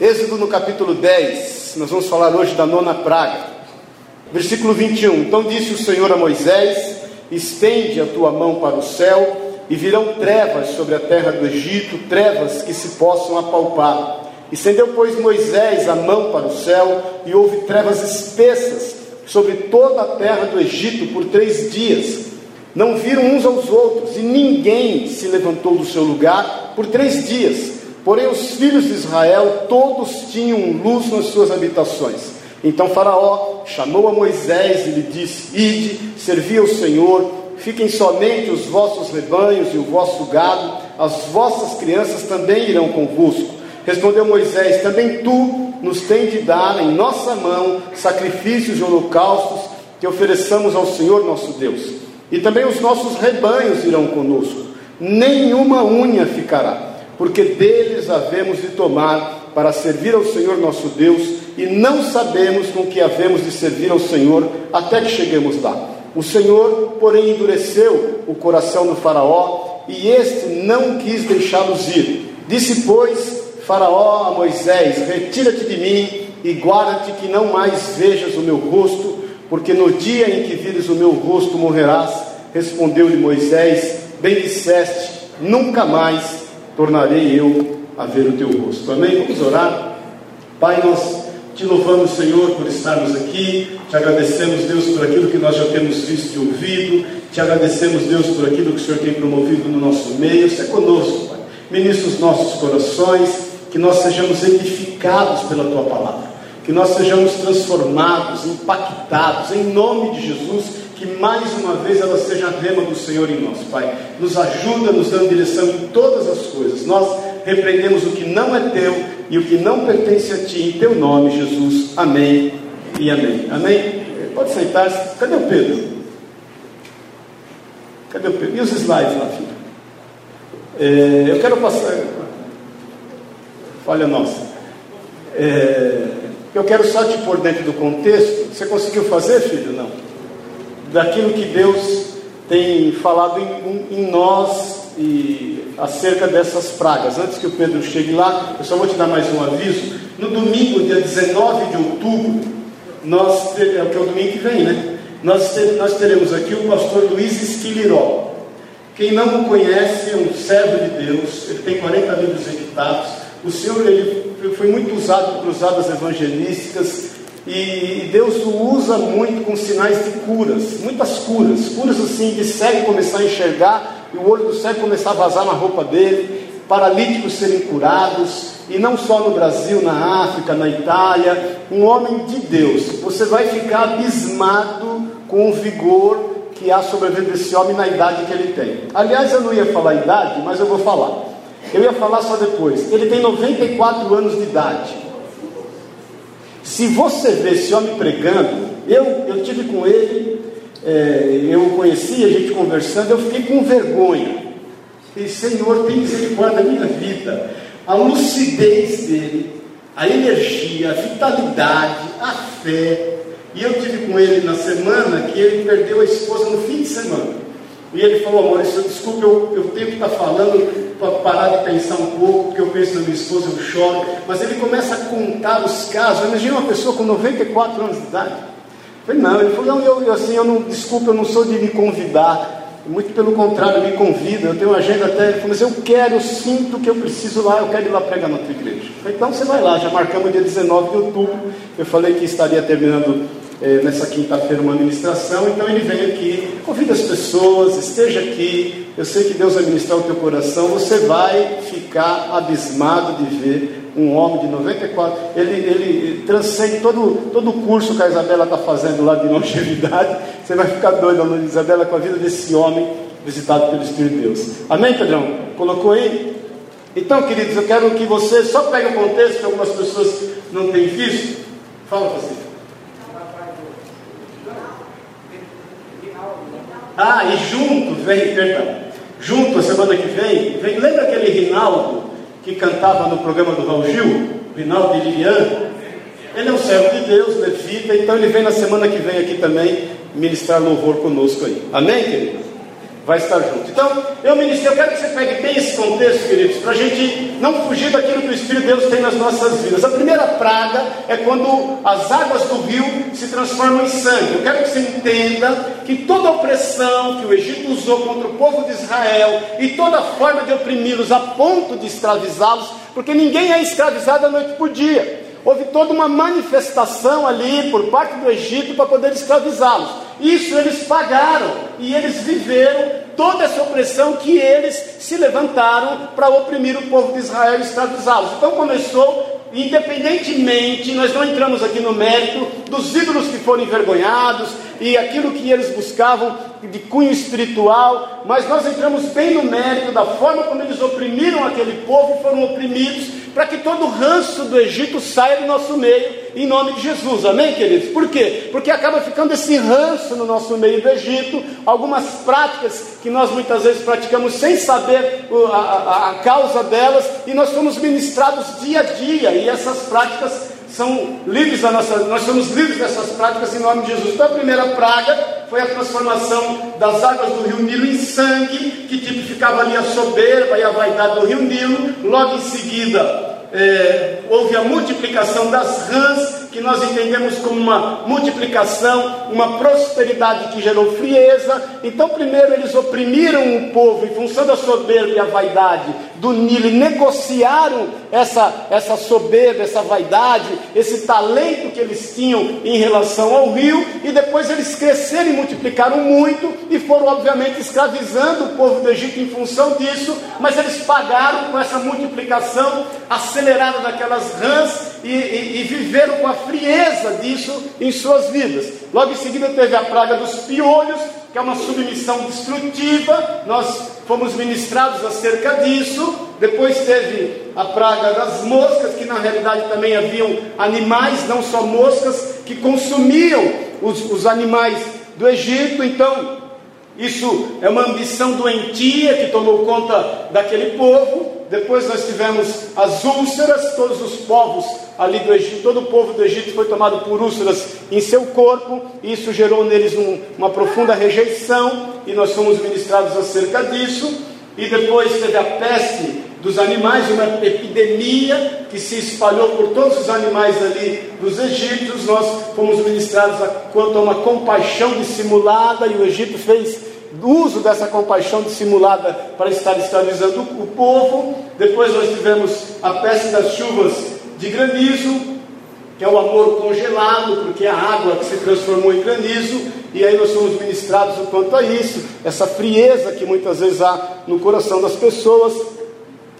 Êxodo no capítulo 10, nós vamos falar hoje da nona praga. Versículo 21. Então disse o Senhor a Moisés: Estende a tua mão para o céu, e virão trevas sobre a terra do Egito, trevas que se possam apalpar. Estendeu, pois, Moisés a mão para o céu, e houve trevas espessas sobre toda a terra do Egito por três dias. Não viram uns aos outros, e ninguém se levantou do seu lugar por três dias. Porém, os filhos de Israel todos tinham luz nas suas habitações. Então Faraó chamou a Moisés e lhe disse: Ide, servi ao Senhor, fiquem somente os vossos rebanhos e o vosso gado, as vossas crianças também irão convosco. Respondeu Moisés: Também tu nos tens de dar em nossa mão sacrifícios e holocaustos que ofereçamos ao Senhor nosso Deus. E também os nossos rebanhos irão conosco. Nenhuma unha ficará porque deles havemos de tomar para servir ao Senhor nosso Deus, e não sabemos com que havemos de servir ao Senhor até que cheguemos lá. O Senhor, porém, endureceu o coração do Faraó, e este não quis deixá-los ir. Disse, pois, Faraó a Moisés: Retira-te de mim e guarda-te que não mais vejas o meu rosto, porque no dia em que vires o meu rosto morrerás. Respondeu-lhe Moisés: Bem disseste, nunca mais tornarei eu a ver o teu rosto. Amém? Vamos orar. Pai, nós te louvamos, Senhor, por estarmos aqui. Te agradecemos, Deus, por aquilo que nós já temos visto e ouvido. Te agradecemos, Deus, por aquilo que o Senhor tem promovido no nosso meio. Se é conosco, Pai. Ministra os nossos corações, que nós sejamos edificados pela tua palavra. Que nós sejamos transformados, impactados, em nome de Jesus que mais uma vez ela seja a rema do Senhor em nós, Pai. Nos ajuda, nos dando direção em todas as coisas. Nós repreendemos o que não é teu e o que não pertence a ti, em teu nome, Jesus. Amém e amém. Amém? Pode sentar-se. Cadê o Pedro? Cadê o Pedro? E os slides lá, filho? É, eu quero passar. Falha nossa. É, eu quero só te pôr dentro do contexto. Você conseguiu fazer, filho? Não daquilo que Deus tem falado em, em nós e acerca dessas pragas. Antes que o Pedro chegue lá, eu só vou te dar mais um aviso. No domingo, dia 19 de outubro, nós é o que é o domingo que vem, né? Nós, ter, nós teremos aqui o pastor Luiz Esquiliró. Quem não o conhece é um servo de Deus, ele tem 40 livros editados. O Senhor ele foi muito usado por usadas evangelísticas, e Deus o usa muito com sinais de curas, muitas curas, curas assim de cego começar a enxergar e o olho do cego começar a vazar na roupa dele, paralíticos serem curados, e não só no Brasil, na África, na Itália, um homem de Deus. Você vai ficar abismado com o vigor que há sobre a vida desse homem na idade que ele tem. Aliás, eu não ia falar idade, mas eu vou falar. Eu ia falar só depois. Ele tem 94 anos de idade. Se você vê esse homem pregando, eu, eu tive com ele, é, eu o conheci, a gente conversando, eu fiquei com vergonha. E Senhor, tem misericórdia da minha vida. A lucidez dele, a energia, a vitalidade, a fé. E eu tive com ele na semana que ele perdeu a esposa no fim de semana. E ele falou, amor, desculpa, eu, eu tenho que estar falando para parar de pensar um pouco, porque eu penso na minha esposa, eu choro. Mas ele começa a contar os casos. Imagina uma pessoa com 94 anos de idade. Eu falei, não, ele falou, não, eu, eu assim, eu não, desculpa, eu não sou de me convidar. Muito pelo contrário, me convida. Eu tenho uma agenda até. Ele falou, mas eu quero, eu sinto que eu preciso lá, eu quero ir lá pregar na tua igreja. Eu falei, então você vai lá, já marcamos dia 19 de outubro. Eu falei que estaria terminando é, nessa quinta-feira uma ministração, então ele vem aqui, convida as pessoas, esteja aqui, eu sei que Deus vai ministrar o teu coração, você vai ficar abismado de ver um homem de 94, ele, ele transcende todo, todo o curso que a Isabela está fazendo lá de longevidade, você vai ficar doido, Isabela, com a vida desse homem visitado pelo Espírito de Deus. Amém, Pedrão? Colocou aí? Então, queridos, eu quero que você só pegue o contexto que algumas pessoas não têm visto. Fala, você. Ah, e junto vem, perdão, junto a semana que vem, vem lembra aquele Rinaldo que cantava no programa do Raul Gil? Rinaldo de Lilian? Ele é um servo de Deus, levita, então ele vem na semana que vem aqui também ministrar louvor conosco aí. Amém, querido? Vai estar junto. Então, eu ministrei, eu quero que você pegue bem esse contexto, queridos, para a gente não fugir daquilo que o Espírito de Deus tem nas nossas vidas. A primeira praga é quando as águas do rio se transformam em sangue. Eu quero que você entenda que toda opressão que o Egito usou contra o povo de Israel e toda forma de oprimi-los a ponto de escravizá-los, porque ninguém é escravizado da noite por dia. Houve toda uma manifestação ali por parte do Egito para poder escravizá-los. Isso eles pagaram e eles viveram toda essa opressão que eles se levantaram para oprimir o povo de Israel e escravizá-los. Então começou, independentemente, nós não entramos aqui no mérito dos ídolos que foram envergonhados e aquilo que eles buscavam de cunho espiritual, mas nós entramos bem no mérito da forma como eles oprimiram aquele povo e foram oprimidos para que todo o ranço do Egito saia do nosso meio, em nome de Jesus, amém, queridos? Por quê? Porque acaba ficando esse ranço no nosso meio do Egito, algumas práticas que nós muitas vezes praticamos sem saber a, a, a causa delas, e nós somos ministrados dia a dia, e essas práticas são livres da nossa, nós somos livres dessas práticas em nome de Jesus. Então a primeira praga foi a transformação das águas do rio Nilo em sangue, que tipificava ali a soberba e a vaidade do rio Nilo. Logo em seguida, é, houve a multiplicação das rãs, que nós entendemos como uma multiplicação, uma prosperidade que gerou frieza. Então, primeiro eles oprimiram o povo em função da soberba e a vaidade do Nilo, e negociaram essa, essa soberba, essa vaidade, esse talento que eles tinham em relação ao rio, e depois eles cresceram e multiplicaram muito, e foram, obviamente, escravizando o povo do Egito em função disso, mas eles pagaram com essa multiplicação acelerada daquelas rãs e, e, e viveram com a frieza disso em suas vidas. Logo em seguida teve a praga dos piolhos, que é uma submissão destrutiva, nós fomos ministrados acerca disso. Depois teve a praga das moscas, que na realidade também haviam animais, não só moscas, que consumiam os, os animais do Egito. Então, isso é uma ambição doentia que tomou conta daquele povo. Depois nós tivemos as úlceras, todos os povos ali do Egito, todo o povo do Egito foi tomado por úlceras em seu corpo, e isso gerou neles um, uma profunda rejeição, e nós fomos ministrados acerca disso. E depois teve a peste dos animais, uma epidemia que se espalhou por todos os animais ali dos egípcios. Nós fomos ministrados quanto a uma compaixão dissimulada, e o Egito fez uso dessa compaixão dissimulada para estar escravizando o povo. Depois nós tivemos a peste das chuvas de granizo, que é o amor congelado, porque é a água que se transformou em granizo, e aí nós somos ministrados o quanto a isso, essa frieza que muitas vezes há no coração das pessoas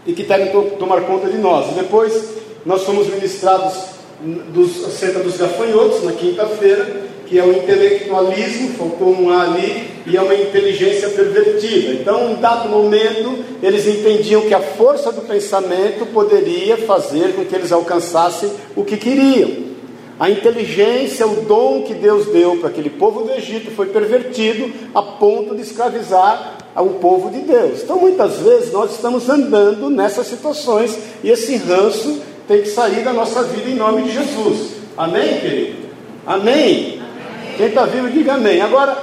e que devem to tomar conta de nós. Depois nós somos ministrados dos, acerca dos gafanhotos na quinta-feira, que é o intelectualismo, faltou um A ali, e é uma inteligência pervertida. Então, em dado momento, eles entendiam que a força do pensamento poderia fazer com que eles alcançassem o que queriam. A inteligência, o dom que Deus deu para aquele povo do Egito foi pervertido a ponto de escravizar o povo de Deus. Então, muitas vezes, nós estamos andando nessas situações e esse ranço tem que sair da nossa vida em nome de Jesus. Amém, querido? Amém? Quem está vivo, diga amém. Agora,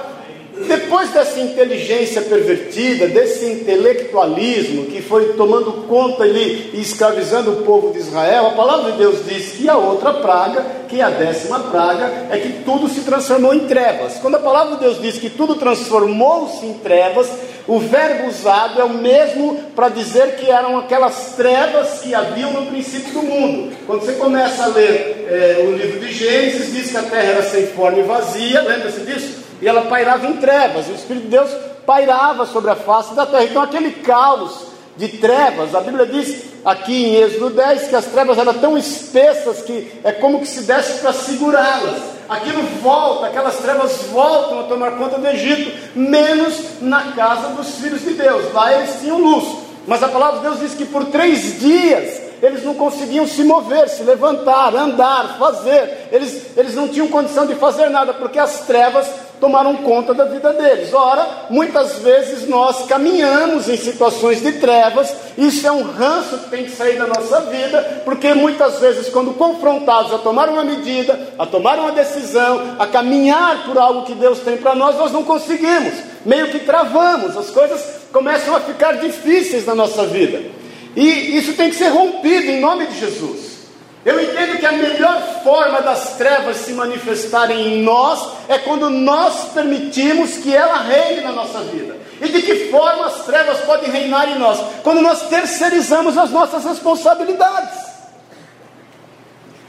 depois dessa inteligência pervertida, desse intelectualismo que foi tomando conta ali e escravizando o povo de Israel, a palavra de Deus diz que a outra praga, que é a décima praga, é que tudo se transformou em trevas. Quando a palavra de Deus diz que tudo transformou-se em trevas, o verbo usado é o mesmo para dizer que eram aquelas trevas que haviam no princípio do mundo. Quando você começa a ler é, o livro de Gênesis, diz que a terra era sem forma e vazia, lembra-se disso? E ela pairava em trevas, e o Espírito de Deus pairava sobre a face da terra. Então, aquele caos de trevas, a Bíblia diz aqui em Êxodo 10 que as trevas eram tão espessas que é como que se desse para segurá-las aquilo volta, aquelas trevas voltam a tomar conta do Egito, menos na casa dos filhos de Deus. Lá eles tinham luz. Mas a palavra de Deus diz que por três dias eles não conseguiam se mover, se levantar, andar, fazer. Eles, eles não tinham condição de fazer nada, porque as trevas tomaram conta da vida deles. Ora, muitas vezes nós caminhamos em situações de trevas, isso é um ranço que tem que sair da nossa vida, porque muitas vezes, quando confrontados a tomar uma medida, a tomar uma decisão, a caminhar por algo que Deus tem para nós, nós não conseguimos. meio que travamos, as coisas começam a ficar difíceis na nossa vida. E isso tem que ser rompido em nome de Jesus. Eu entendo que a melhor forma das trevas se manifestarem em nós é quando nós permitimos que ela reine na nossa vida. E de que forma as trevas podem reinar em nós? Quando nós terceirizamos as nossas responsabilidades.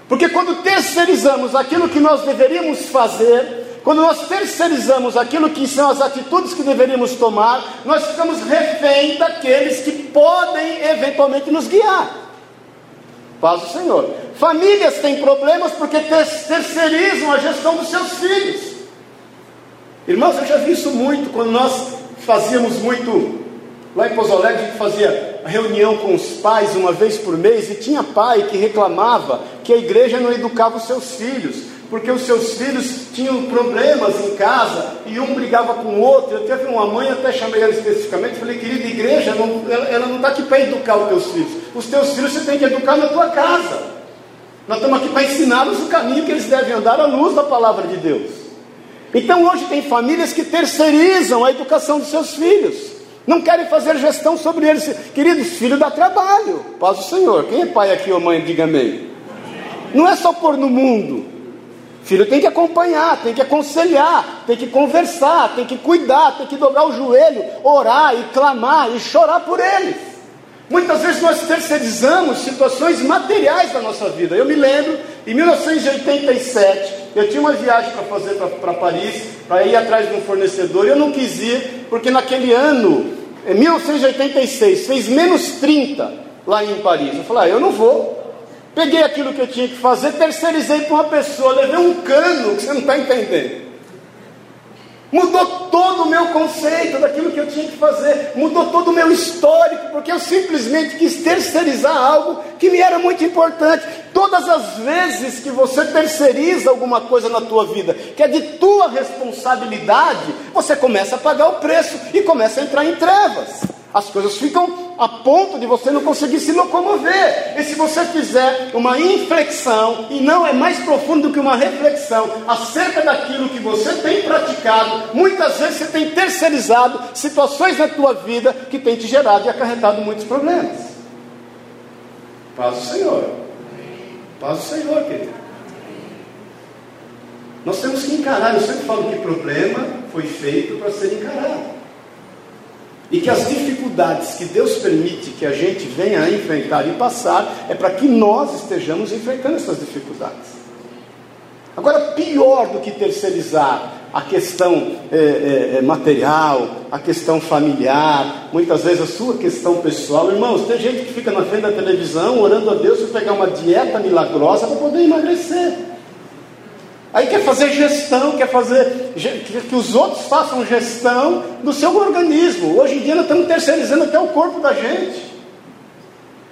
Porque quando terceirizamos aquilo que nós deveríamos fazer, quando nós terceirizamos aquilo que são as atitudes que deveríamos tomar, nós ficamos refém daqueles que podem eventualmente nos guiar. Paz do Senhor. Famílias têm problemas porque terceirizam a gestão dos seus filhos. Irmãos, eu já vi isso muito quando nós fazíamos muito lá em Pouso Alegre, a gente fazia reunião com os pais uma vez por mês e tinha pai que reclamava que a igreja não educava os seus filhos, porque os seus filhos tinham problemas em casa e um brigava com o outro. Eu teve uma mãe, até chamei ela especificamente, falei, querida igreja, não, ela, não está aqui para educar os teus filhos. Os teus filhos você tem que educar na tua casa. Nós estamos aqui para ensiná-los o caminho que eles devem andar à luz da palavra de Deus. Então hoje tem famílias que terceirizam a educação dos seus filhos, não querem fazer gestão sobre eles. Queridos, filho dá trabalho, paz do Senhor. Quem é pai aqui ou mãe, diga amém. Não é só pôr no mundo. Filho tem que acompanhar, tem que aconselhar, tem que conversar, tem que cuidar, tem que dobrar o joelho, orar e clamar e chorar por eles. Muitas vezes nós terceirizamos situações materiais da nossa vida. Eu me lembro, em 1987, eu tinha uma viagem para fazer para Paris, para ir atrás de um fornecedor, e eu não quis ir, porque naquele ano, em 1986, fez menos 30 lá em Paris. Eu falei, ah, eu não vou. Peguei aquilo que eu tinha que fazer, terceirizei para uma pessoa, levei um cano que você não está entendendo. Mudou todo o meu conceito daquilo que eu tinha que fazer, mudou todo o meu histórico, porque eu simplesmente quis terceirizar algo que me era muito importante. Todas as vezes que você terceiriza alguma coisa na tua vida, que é de tua responsabilidade, você começa a pagar o preço e começa a entrar em trevas. As coisas ficam a ponto de você não conseguir se locomover. E se você fizer uma inflexão, e não é mais profundo do que uma reflexão, acerca daquilo que você tem praticado, muitas vezes você tem terceirizado situações na tua vida que tem te gerado e acarretado muitos problemas. Paz do Senhor. Paz do Senhor, querido. Nós temos que encarar, eu sempre falo que problema foi feito para ser encarado. E que as dificuldades que Deus permite que a gente venha a enfrentar e passar é para que nós estejamos enfrentando essas dificuldades. Agora, pior do que terceirizar a questão é, é, material, a questão familiar, muitas vezes a sua questão pessoal. Irmãos, tem gente que fica na frente da televisão orando a Deus para pegar uma dieta milagrosa para poder emagrecer. Aí quer fazer gestão, quer fazer que os outros façam gestão do seu organismo. Hoje em dia nós estamos terceirizando até o corpo da gente.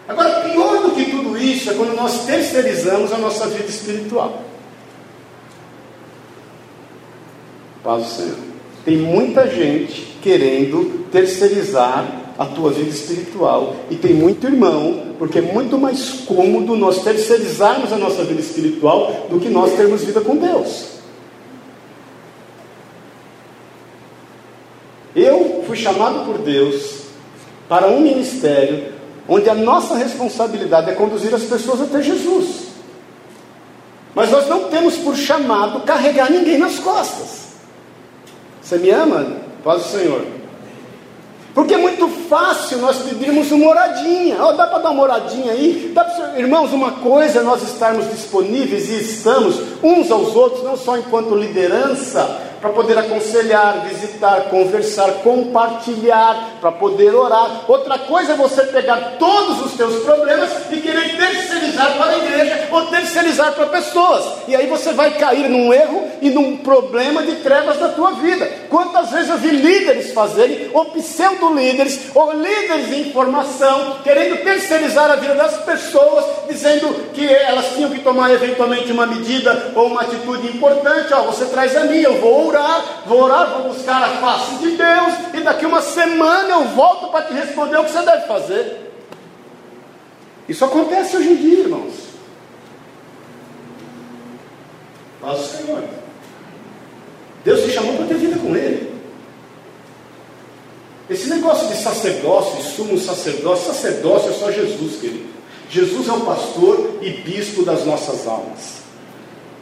Agora, pior do que tudo isso é quando nós terceirizamos a nossa vida espiritual. Paz do Senhor. Tem muita gente querendo terceirizar a tua vida espiritual. E tem muito irmão, porque é muito mais cômodo nós terceirizarmos a nossa vida espiritual do que nós termos vida com Deus. Eu fui chamado por Deus para um ministério onde a nossa responsabilidade é conduzir as pessoas até Jesus. Mas nós não temos por chamado carregar ninguém nas costas. Você me ama? Paz do Senhor. Porque é muito fácil nós pedirmos uma moradinha. Oh, dá para dar uma moradinha aí? Dá pra... Irmãos, uma coisa é nós estarmos disponíveis e estamos uns aos outros, não só enquanto liderança, para poder aconselhar, visitar, conversar, compartilhar, para poder orar. Outra coisa é você pegar todos os teus problemas e querer terceirizar para a igreja ou terceirizar para pessoas. E aí você vai cair num erro e num problema de trevas da tua vida. Quantas eu vi líderes fazerem, ou pseudo-líderes, ou líderes de informação, querendo terceirizar a vida das pessoas, dizendo que elas tinham que tomar eventualmente uma medida ou uma atitude importante. Ó, você traz a mim, eu vou orar, vou orar, vou buscar a face de Deus, e daqui uma semana eu volto para te responder o que você deve fazer. Isso acontece hoje em dia, irmãos. Paz o Senhor. Deus te chamou para ter vida com Ele. Esse negócio de sacerdócio, de sumo sacerdócio, sacerdócio é só Jesus, querido. Jesus é o pastor e bispo das nossas almas.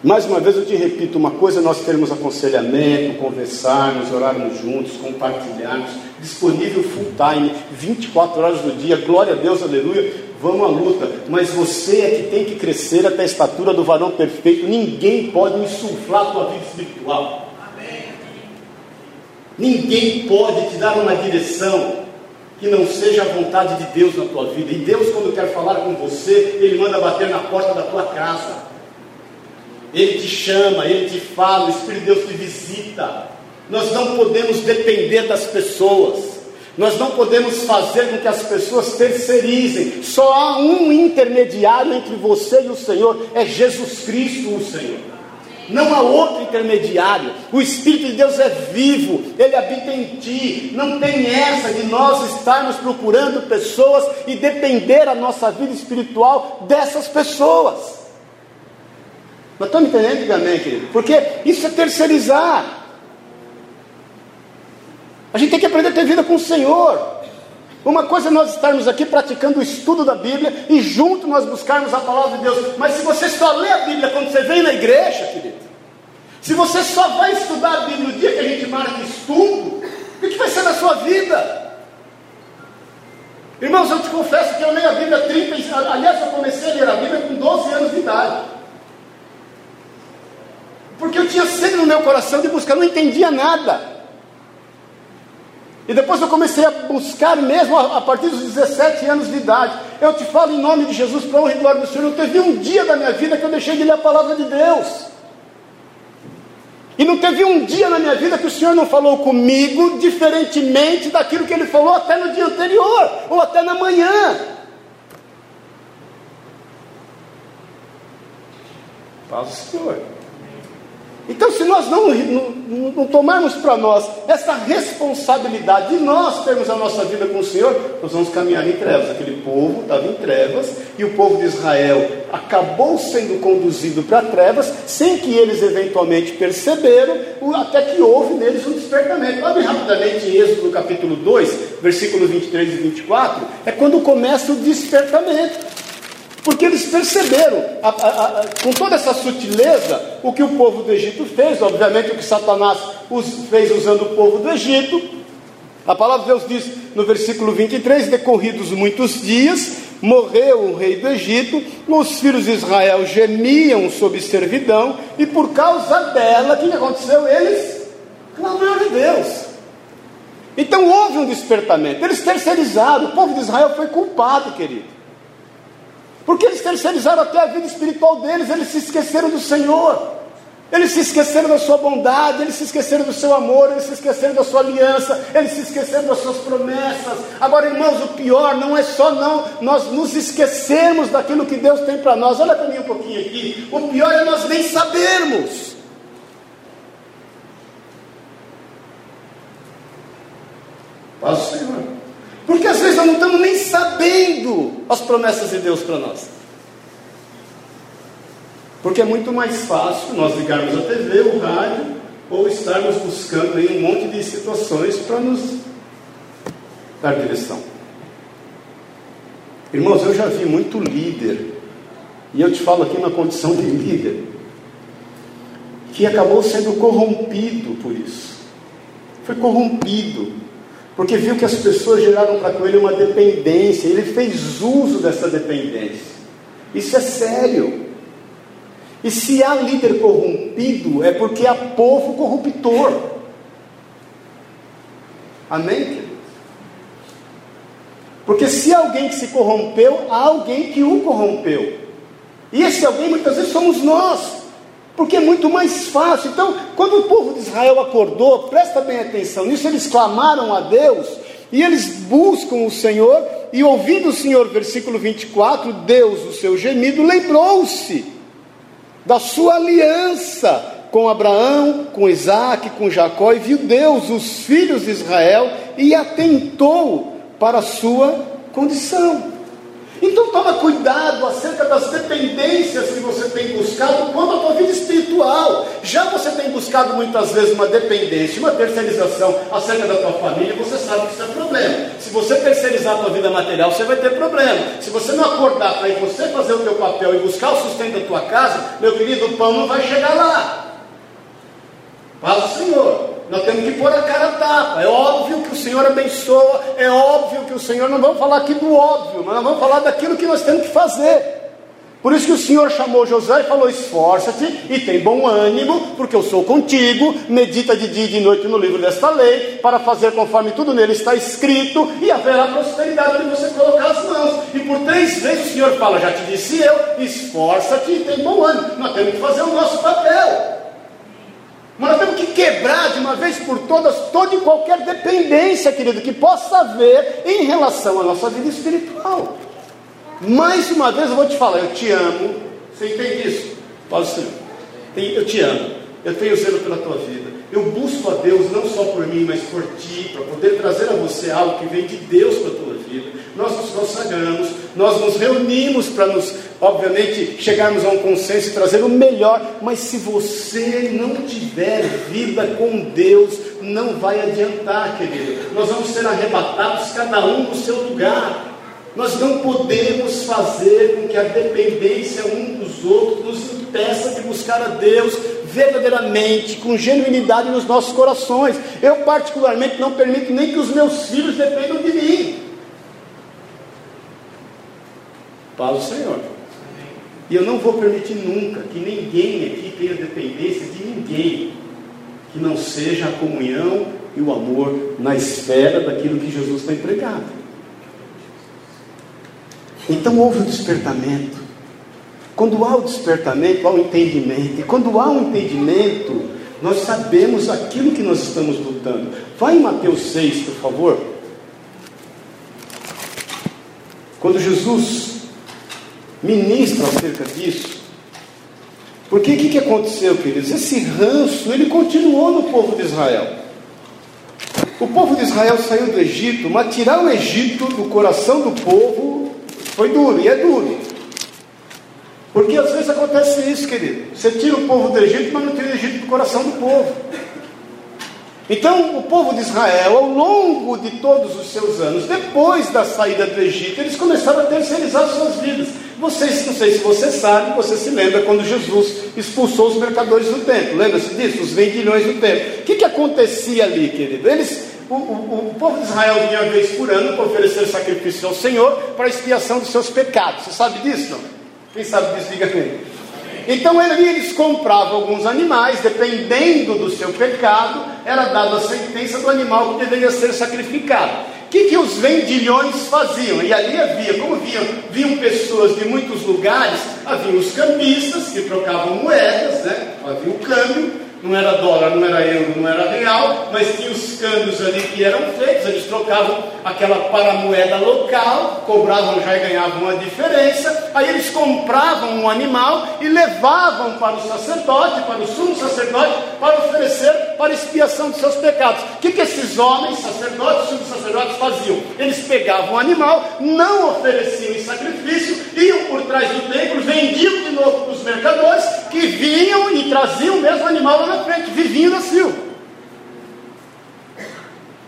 Mais uma vez eu te repito, uma coisa nós termos aconselhamento, conversarmos, orarmos juntos, compartilharmos, disponível full time, 24 horas do dia, glória a Deus, aleluia, vamos à luta. Mas você é que tem que crescer até a estatura do varão perfeito, ninguém pode insuflar a tua vida espiritual. Ninguém pode te dar uma direção que não seja a vontade de Deus na tua vida. E Deus, quando quer falar com você, Ele manda bater na porta da tua casa. Ele te chama, Ele te fala, o Espírito de Deus te visita. Nós não podemos depender das pessoas. Nós não podemos fazer com que as pessoas terceirizem. Só há um intermediário entre você e o Senhor, é Jesus Cristo, o Senhor. Não há outro intermediário. O Espírito de Deus é vivo, ele habita em ti. Não tem essa de nós estarmos procurando pessoas e depender a nossa vida espiritual dessas pessoas. Mas estão me entendendo? Amém, querido. Porque isso é terceirizar. A gente tem que aprender a ter vida com o Senhor. Uma coisa é nós estarmos aqui praticando o estudo da Bíblia e junto nós buscarmos a palavra de Deus. Mas se você só lê a Bíblia quando você vem na igreja, querido, se você só vai estudar a Bíblia no dia que a gente marca estudo, o que vai ser da sua vida? Irmãos, eu te confesso que eu leio a Bíblia 30, aliás, eu comecei a ler a Bíblia com 12 anos de idade. Porque eu tinha sede no meu coração de buscar, não entendia nada. E depois eu comecei a buscar mesmo a, partir dos 17 anos de idade. Eu te falo em nome de Jesus, para honra e glória do Senhor. Não teve um dia da minha vida que eu deixei de ler a palavra de Deus. E não teve um dia na minha vida que o Senhor não falou comigo, diferentemente daquilo que Ele falou até no dia anterior, ou até na manhã. Paz do Senhor. Então, se nós não, não, não tomarmos para nós essa responsabilidade de nós termos a nossa vida com o Senhor, nós vamos caminhar em trevas. Aquele povo estava em trevas e o povo de Israel acabou sendo conduzido para trevas sem que eles eventualmente perceberam, até que houve neles um despertamento. Abre rapidamente em Êxodo capítulo 2, versículos 23 e 24, é quando começa o despertamento. Porque eles perceberam, a, a, a, com toda essa sutileza, o que o povo do Egito fez, obviamente o que Satanás os, fez usando o povo do Egito. A palavra de Deus diz no versículo 23: Decorridos muitos dias, morreu o rei do Egito, os filhos de Israel gemiam sob servidão, e por causa dela, o que aconteceu? Eles clamaram a Deus. Então houve um despertamento, eles terceirizaram, o povo de Israel foi culpado, querido. Porque eles terceirizaram até a vida espiritual deles, eles se esqueceram do Senhor. Eles se esqueceram da sua bondade, eles se esqueceram do seu amor, eles se esqueceram da sua aliança, eles se esqueceram das suas promessas. Agora, irmãos, o pior não é só não nós nos esquecermos daquilo que Deus tem para nós. Olha para mim um pouquinho aqui. O pior é nós nem sabermos. Paz o Senhor. Porque às vezes nós não estamos nem sabendo as promessas de Deus para nós. Porque é muito mais fácil nós ligarmos a TV, o rádio, ou estarmos buscando aí um monte de situações para nos dar direção. Irmãos, eu já vi muito líder, e eu te falo aqui na condição de líder, que acabou sendo corrompido por isso. Foi corrompido porque viu que as pessoas geraram para com ele uma dependência, ele fez uso dessa dependência. Isso é sério. E se há líder corrompido, é porque há povo corruptor. Amém? Porque se há alguém que se corrompeu, há alguém que o corrompeu. E esse alguém muitas vezes somos nós. Porque é muito mais fácil. Então, quando o povo de Israel acordou, presta bem atenção nisso, eles clamaram a Deus e eles buscam o Senhor, e ouvindo o Senhor, versículo 24, Deus, o seu gemido, lembrou-se da sua aliança com Abraão, com Isaac, com Jacó, e viu Deus, os filhos de Israel, e atentou para a sua condição. Então toma cuidado acerca das dependências que você tem buscado quanto à tua vida espiritual. Já você tem buscado muitas vezes uma dependência, uma terceirização acerca da tua família, você sabe que isso é problema. Se você terceirizar a tua vida material, você vai ter problema. Se você não acordar para você fazer o teu papel e buscar o sustento da tua casa, meu querido, o pão não vai chegar lá. Fala o Senhor. Nós temos que pôr a cara a tapa. É óbvio que o Senhor abençoa, é óbvio que o Senhor, não vamos falar aqui do óbvio, mas nós vamos falar daquilo que nós temos que fazer. Por isso que o Senhor chamou José e falou: Esforça-te e tem bom ânimo, porque eu sou contigo. Medita de dia e de noite no livro desta lei, para fazer conforme tudo nele está escrito, e haverá prosperidade onde você colocar as mãos. E por três vezes o Senhor fala: Já te disse eu, esforça-te e tem bom ânimo. Nós temos que fazer o nosso papel. Quebrar de uma vez por todas toda e qualquer dependência, querido, que possa haver em relação à nossa vida espiritual. Mais uma vez eu vou te falar, eu te amo. Você entende isso? Fala assim, eu te amo, eu tenho zelo pela tua vida. Eu busco a Deus não só por mim, mas por ti, para poder trazer a você algo que vem de Deus para a tua vida. Nós nos consagramos, nós nos reunimos para nos, obviamente, chegarmos a um consenso e trazer o melhor. Mas se você não tiver vida com Deus, não vai adiantar, querido. Nós vamos ser arrebatados, cada um no seu lugar. Nós não podemos fazer com que a dependência um dos outros nos impeça de buscar a Deus verdadeiramente, com genuinidade nos nossos corações. Eu, particularmente, não permito nem que os meus filhos dependam de mim. Paz o Senhor. E eu não vou permitir nunca que ninguém aqui tenha dependência de ninguém que não seja a comunhão e o amor na esfera daquilo que Jesus está empregado. Então houve o despertamento. Quando há o despertamento, há o entendimento. E quando há um entendimento, nós sabemos aquilo que nós estamos lutando. Vai em Mateus 6, por favor. Quando Jesus ministra acerca disso. Porque o que, que aconteceu, queridos? Esse ranço, ele continuou no povo de Israel. O povo de Israel saiu do Egito, mas tirar o Egito do coração do povo foi duro, e é duro. Porque às vezes acontece isso, querido. Você tira o povo do Egito, mas não tira o Egito do coração do povo. Então, o povo de Israel, ao longo de todos os seus anos, depois da saída do Egito, eles começaram a terceirizar suas vidas. Vocês, não sei se você sabe, você se lembra quando Jesus expulsou os mercadores do templo. Lembra-se disso? Os vendilhões do templo. O que, que acontecia ali, querido? Eles o, o, o, povo de Israel vinha uma vez por ano para oferecer sacrifício ao Senhor para expiação dos seus pecados. Você sabe disso? Não? Quem sabe disso, diga amém. Então ali eles compravam alguns animais, dependendo do seu pecado, era dada a sentença do animal que deveria ser sacrificado. Que, que os vendilhões faziam? E ali havia, como viam, viam pessoas de muitos lugares, havia os cambistas que trocavam moedas, né? havia o câmbio, não era dólar, não era euro, não era real, mas tinha os câmbios ali que eram feitos, eles trocavam aquela para moeda local, cobravam já e ganhavam uma diferença, aí eles compravam um animal e levavam para o sacerdote, para o sumo sacerdote, para oferecer para expiação de seus pecados. O que, que esses homens, sacerdotes, sumos sacerdotes faziam? Eles pegavam o animal, não ofereciam em sacrifício, iam por trás do templo, vendiam de novo para os mercadores, que vinham e traziam o mesmo animal na frente, vivinho nasceu.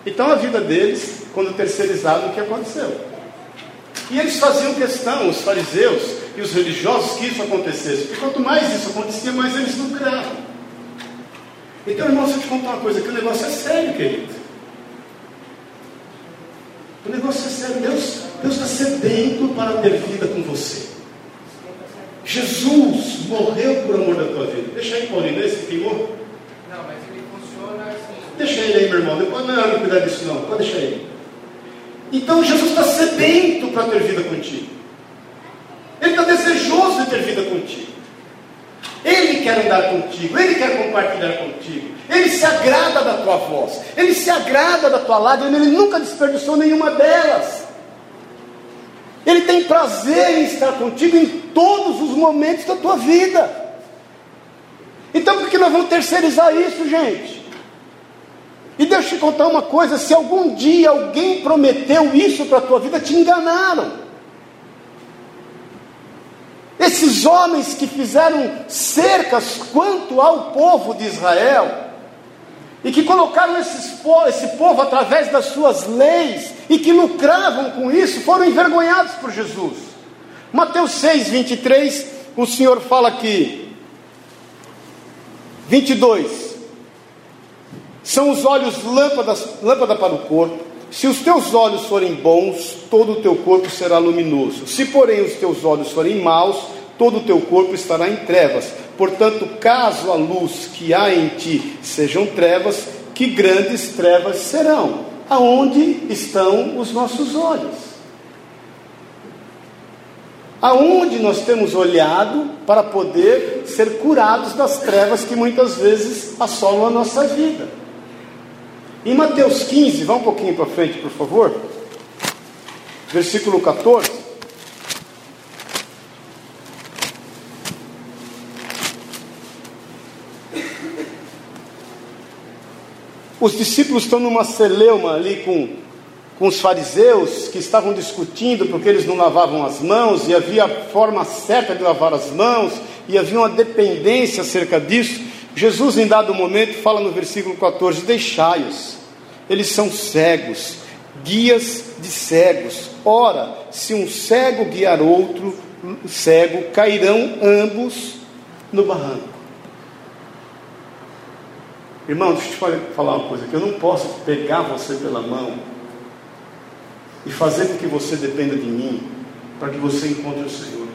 Então a vida deles, quando terceirizaram, o que aconteceu? E eles faziam questão, os fariseus e os religiosos, que isso acontecesse. Porque quanto mais isso acontecia, mais eles lucravam. Então, irmão, eu te contar uma coisa, que o negócio é sério, querido. O negócio é sério. Deus, Deus está sedento para ter vida com você. Jesus morreu por amor da tua vida. Deixa aí, Paulinho, esse queimou. Não, mas ele funciona assim. Deixa ele aí, meu irmão. Depois não é cuidar disso, não. Pode deixar ele. Então Jesus está sedento para ter vida contigo. Ele está desejoso de ter vida contigo. Ele quer andar contigo, Ele quer compartilhar contigo, Ele se agrada da tua voz, Ele se agrada da tua lágrima, Ele nunca desperdiçou nenhuma delas. Ele tem prazer em estar contigo em todos os momentos da tua vida. Então por que nós vamos terceirizar isso, gente? E deixa eu te contar uma coisa: se algum dia alguém prometeu isso para a tua vida, te enganaram. Esses homens que fizeram cercas quanto ao povo de Israel, e que colocaram esses, esse povo através das suas leis, e que lucravam com isso, foram envergonhados por Jesus. Mateus 6, 23, o Senhor fala aqui, 22, são os olhos lâmpadas, lâmpada para o corpo. Se os teus olhos forem bons, todo o teu corpo será luminoso. Se, porém, os teus olhos forem maus, todo o teu corpo estará em trevas. Portanto, caso a luz que há em ti sejam trevas, que grandes trevas serão. Aonde estão os nossos olhos? Aonde nós temos olhado para poder ser curados das trevas que muitas vezes assolam a nossa vida? Em Mateus 15, vá um pouquinho para frente, por favor. Versículo 14. Os discípulos estão numa celeuma ali com, com os fariseus que estavam discutindo porque eles não lavavam as mãos e havia a forma certa de lavar as mãos e havia uma dependência acerca disso. Jesus, em dado momento, fala no versículo 14: Deixai-os, eles são cegos, guias de cegos. Ora, se um cego guiar outro cego, cairão ambos no barranco. Irmão, deixa eu te falar uma coisa: que eu não posso pegar você pela mão e fazer com que você dependa de mim para que você encontre o Senhor.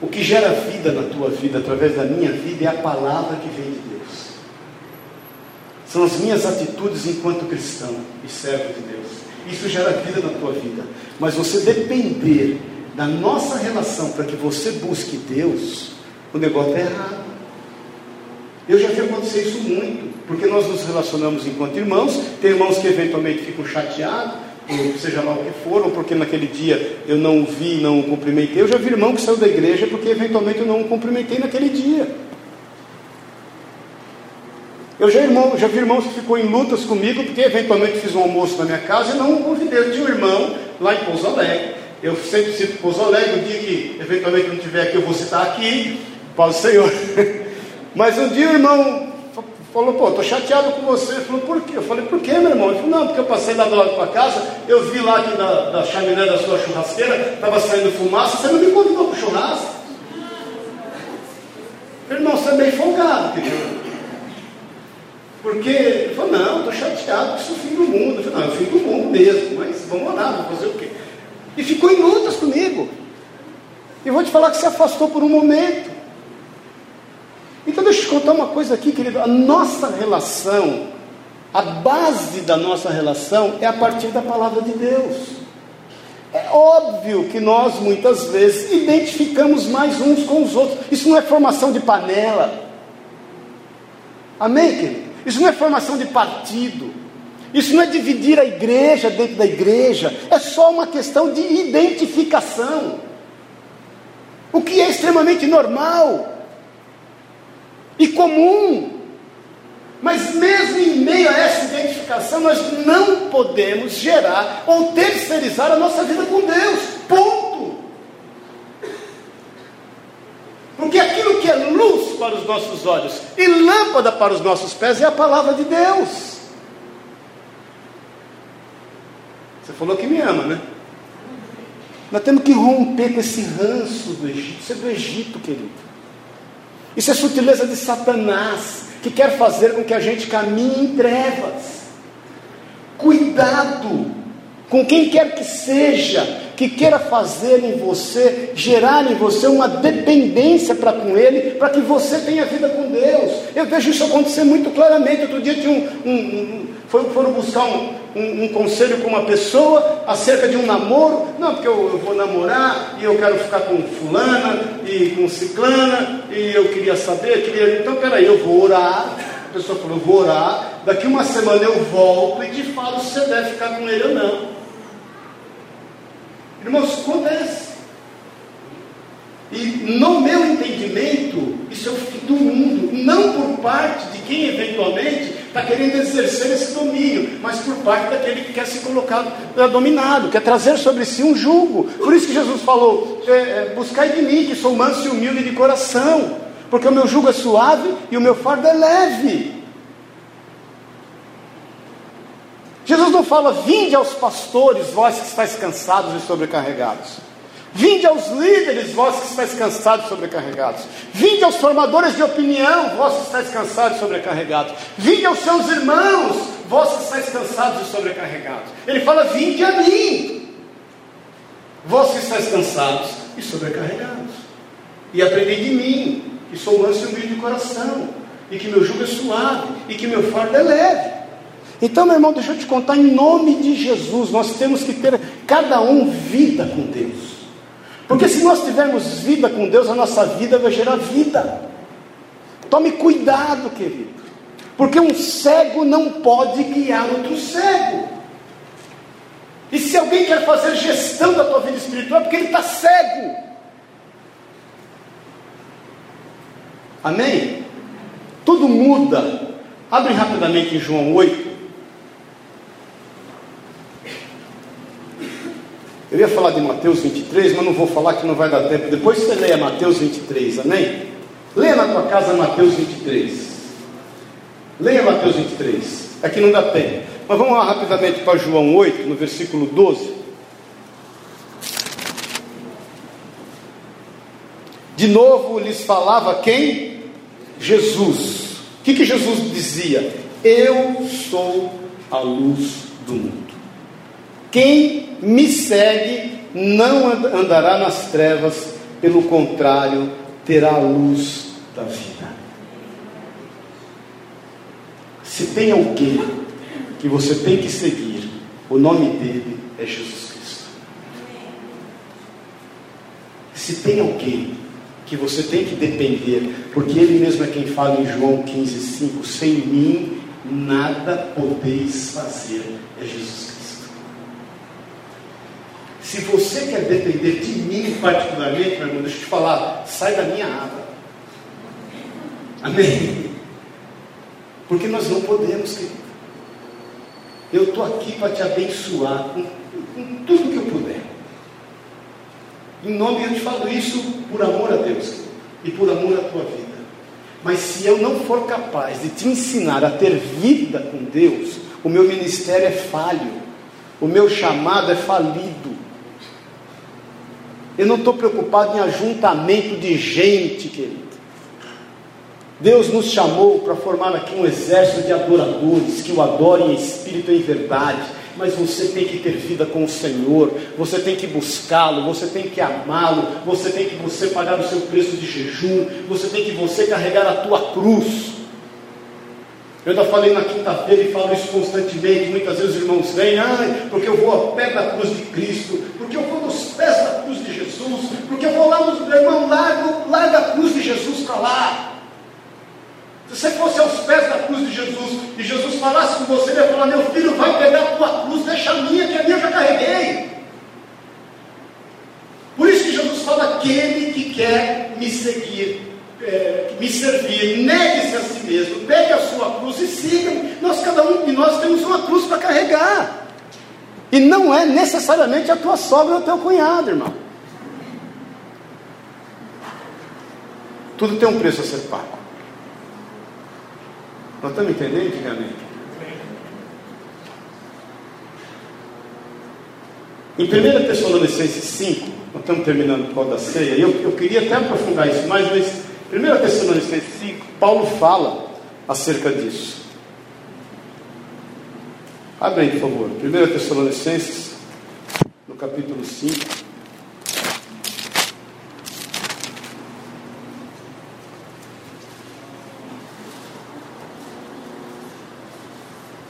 O que gera vida na tua vida, através da minha vida, é a palavra que vem de Deus. São as minhas atitudes enquanto cristão e servo de Deus. Isso gera vida na tua vida. Mas você depender da nossa relação para que você busque Deus, o negócio é errado. Eu já vi acontecer isso muito, porque nós nos relacionamos enquanto irmãos, tem irmãos que eventualmente ficam chateados, ou seja lá o que for, ou porque naquele dia eu não o vi, não o cumprimentei. Eu já vi irmão que saiu da igreja porque eventualmente eu não o cumprimentei naquele dia. Eu já, irmão, já vi irmãos que ficou em lutas comigo porque eventualmente fiz um almoço na minha casa e não o convidei. Eu tinha um irmão lá em Pouso Alegre. Eu sempre cito Pouso Alegre, o dia que eventualmente não estiver aqui, eu vou citar aqui, para o Senhor. Mas um dia o irmão falou, pô, estou chateado com você. Ele falou, por quê? Eu falei, por quê, meu irmão? Ele falou, não, porque eu passei lá do lado da casa, eu vi lá aqui da, da chaminé da sua churrasqueira, estava saindo fumaça, você não me convidou para o churrasco. Irmão, você é meio folgado, querido. Porque ele falou, não, estou chateado, isso é o fim do mundo. Eu falei, não, é o fim do mundo mesmo, mas vamos orar, vamos fazer o quê? E ficou em lutas comigo. E vou te falar que se afastou por um momento. Então deixa eu te contar uma coisa aqui, querido. A nossa relação, a base da nossa relação é a partir da palavra de Deus. É óbvio que nós muitas vezes identificamos mais uns com os outros. Isso não é formação de panela. Amém, querido? Isso não é formação de partido. Isso não é dividir a igreja dentro da igreja. É só uma questão de identificação. O que é extremamente normal e comum. Mas mesmo em meio a essa identificação, nós não podemos gerar ou terceirizar a nossa vida com Deus. Ponto. Porque aquilo que é luz para os nossos olhos e lâmpada para os nossos pés é a palavra de Deus. Você falou que me ama, né? Nós temos que romper com esse ranço do Egito. Isso é do Egito, querido. Isso é sutileza de Satanás, que quer fazer com que a gente caminhe em trevas. Cuidado com quem quer que seja, que queira fazer em você, gerar em você uma dependência para com Ele, para que você tenha vida com Deus. Eu vejo isso acontecer muito claramente. Outro dia tinha um, um, um foram, foram buscar um, um, um, conselho com uma pessoa acerca de um namoro. Não, porque eu, eu, vou namorar e eu quero ficar com fulana e com ciclana e eu queria saber, queria. Então, peraí, eu vou orar. A pessoa falou, vou orar. Daqui uma semana eu volto e te falo se você deve ficar com ele ou não. Irmãos, acontece. E no meu entendimento, isso é o fim do mundo. Não por parte de quem eventualmente está querendo exercer esse domínio, mas por parte daquele que quer se colocar dominado, quer trazer sobre si um jugo. Por isso que Jesus falou: é, é, buscai de mim, que sou manso e humilde de coração, porque o meu jugo é suave e o meu fardo é leve. Jesus não fala, vinde aos pastores, vós que estáis cansados e sobrecarregados. Vinde aos líderes, vós que estáis cansados e sobrecarregados. Vinde aos formadores de opinião, vós que estáis cansados e sobrecarregados. Vinde aos seus irmãos, vós que estáis cansados e sobrecarregados. Ele fala, vinde a mim, vós que estáis cansados e sobrecarregados. E aprendei de mim, que sou manso e humilde de coração, e que meu jugo é suave, e que meu fardo é leve. Então, meu irmão, deixa eu te contar, em nome de Jesus, nós temos que ter cada um vida com Deus. Porque se nós tivermos vida com Deus, a nossa vida vai gerar vida. Tome cuidado, querido. Porque um cego não pode guiar outro cego. E se alguém quer fazer gestão da tua vida espiritual, é porque ele está cego. Amém? Tudo muda. Abre rapidamente em João 8. Eu ia falar de Mateus 23, mas não vou falar que não vai dar tempo. Depois você leia Mateus 23, amém? Leia na tua casa Mateus 23. Leia Mateus 23. Aqui não dá tempo. Mas vamos lá rapidamente para João 8, no versículo 12. De novo lhes falava quem? Jesus. O que, que Jesus dizia? Eu sou a luz do mundo. Quem me segue não andará nas trevas, pelo contrário, terá a luz da vida. Se tem alguém que você tem que seguir, o nome dele é Jesus Cristo. Se tem alguém que você tem que depender, porque ele mesmo é quem fala em João 15,5: sem mim nada podeis fazer, é Jesus. Se você quer depender de mim particularmente, meu irmão, deixa eu te falar, sai da minha aba. Amém? Porque nós não podemos, querido. Eu estou aqui para te abençoar com, com, tudo que eu puder. Em nome, eu te falo isso por amor a Deus e por amor à tua vida. Mas se eu não for capaz de te ensinar a ter vida com Deus, o meu ministério é falho, o meu chamado é falido. Eu não estou preocupado em ajuntamento de gente, querido. Deus nos chamou para formar aqui um exército de adoradores que o adorem em espírito e em verdade. Mas você tem que ter vida com o Senhor, você tem que buscá-lo, você tem que amá-lo, você tem que você pagar o seu preço de jejum, você tem que você carregar a tua cruz. Eu ainda falei na quinta-feira e falo isso constantemente. Muitas vezes os irmãos vêm, ah, porque eu vou ao pé da cruz de Cristo, porque eu vou nos pés da cruz de Jesus, porque eu vou lá nos irmão, larga, larga a cruz de Jesus para lá. Se você fosse aos pés da cruz de Jesus e Jesus falasse com você, ele ia falar: Meu filho, vai pegar a tua cruz, deixa a minha, que a minha eu já carreguei. Por isso que Jesus fala: Aquele que quer me seguir, é, me servir, negue-se a si mesmo, pegue a sua cruz e siga. Nós, cada um de nós, temos uma cruz para carregar. E não é necessariamente a tua sogra ou o teu cunhado, irmão. Tudo tem um preço a ser pago. Nós estamos entendendo, antigamente? Em 1 Tessalonicenses 5, nós estamos terminando o causa da ceia, eu, eu queria até aprofundar isso mais, mas 1 Tessalonicenses 5, Paulo fala acerca disso. Abre aí, por favor. 1 Tessalonicenses, no capítulo 5.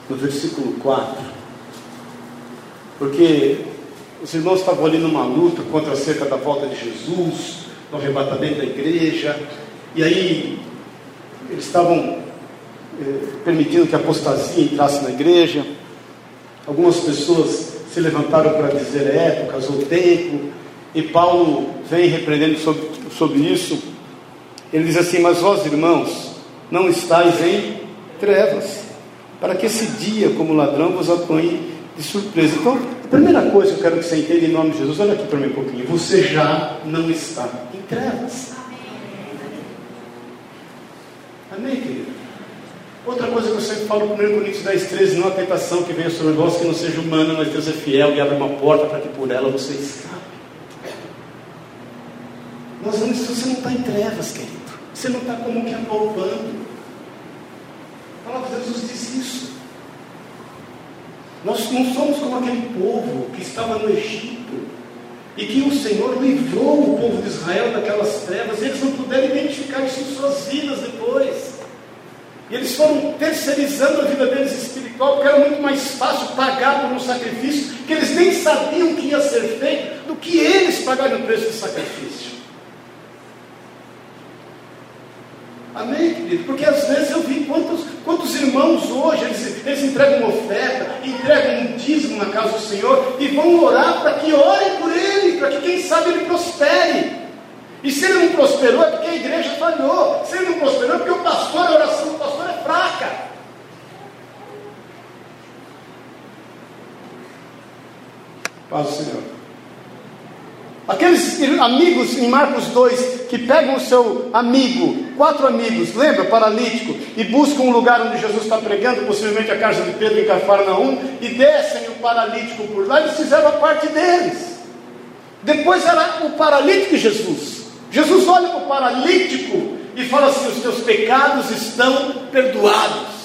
No versículo 4. Porque os irmãos estavam ali numa luta contra acerca da volta de Jesus, no arrebatamento da igreja, e aí eles estavam eh, permitindo que a apostasia entrasse na igreja. Algumas pessoas se levantaram para dizer épocas ou tempo, e Paulo vem repreendendo sobre, sobre isso. Ele diz assim: Mas vós, irmãos, não estáis em trevas, para que esse dia, como ladrão, vos apanhe de surpresa. Então, a primeira coisa que eu quero que você entenda em nome de Jesus, olha aqui para mim um pouquinho. Você já não está em trevas. Amém, querido? Outra coisa que eu sempre falo, 1 Coríntios 10, 13, não há tentação que venha sobre vós que não seja humana, mas Deus é fiel e abre uma porta para que por ela você escape. Nós vamos, você não está em trevas, querido. Você não está como que apalpando. A palavra de Jesus diz isso. Nós não somos como aquele povo que estava no Egito e que o Senhor livrou o povo de Israel daquelas trevas. Eles não puderam identificar isso em suas vidas depois. E eles foram terceirizando a vida deles espiritual, porque era muito mais fácil pagar por um sacrifício que eles nem sabiam que ia ser feito, do que eles pagarem o preço do sacrifício. Amém, querido? Porque às vezes eu vi quantos, quantos irmãos hoje, eles, eles entregam uma oferta, entregam um dízimo na casa do Senhor e vão orar para que orem por ele, para que quem sabe ele prospere. E se ele não prosperou é porque a igreja falhou. Se ele não prosperou é porque o pastor, a oração do pastor é fraca. Paz do Senhor. Aqueles amigos em Marcos 2 que pegam o seu amigo, quatro amigos, lembra, paralítico, e buscam um lugar onde Jesus está pregando, possivelmente a casa de Pedro em Cafarnaum, e descem o paralítico por lá, eles fizeram a parte deles. Depois era o paralítico e Jesus. Jesus olha para o paralítico e fala assim: os teus pecados estão perdoados.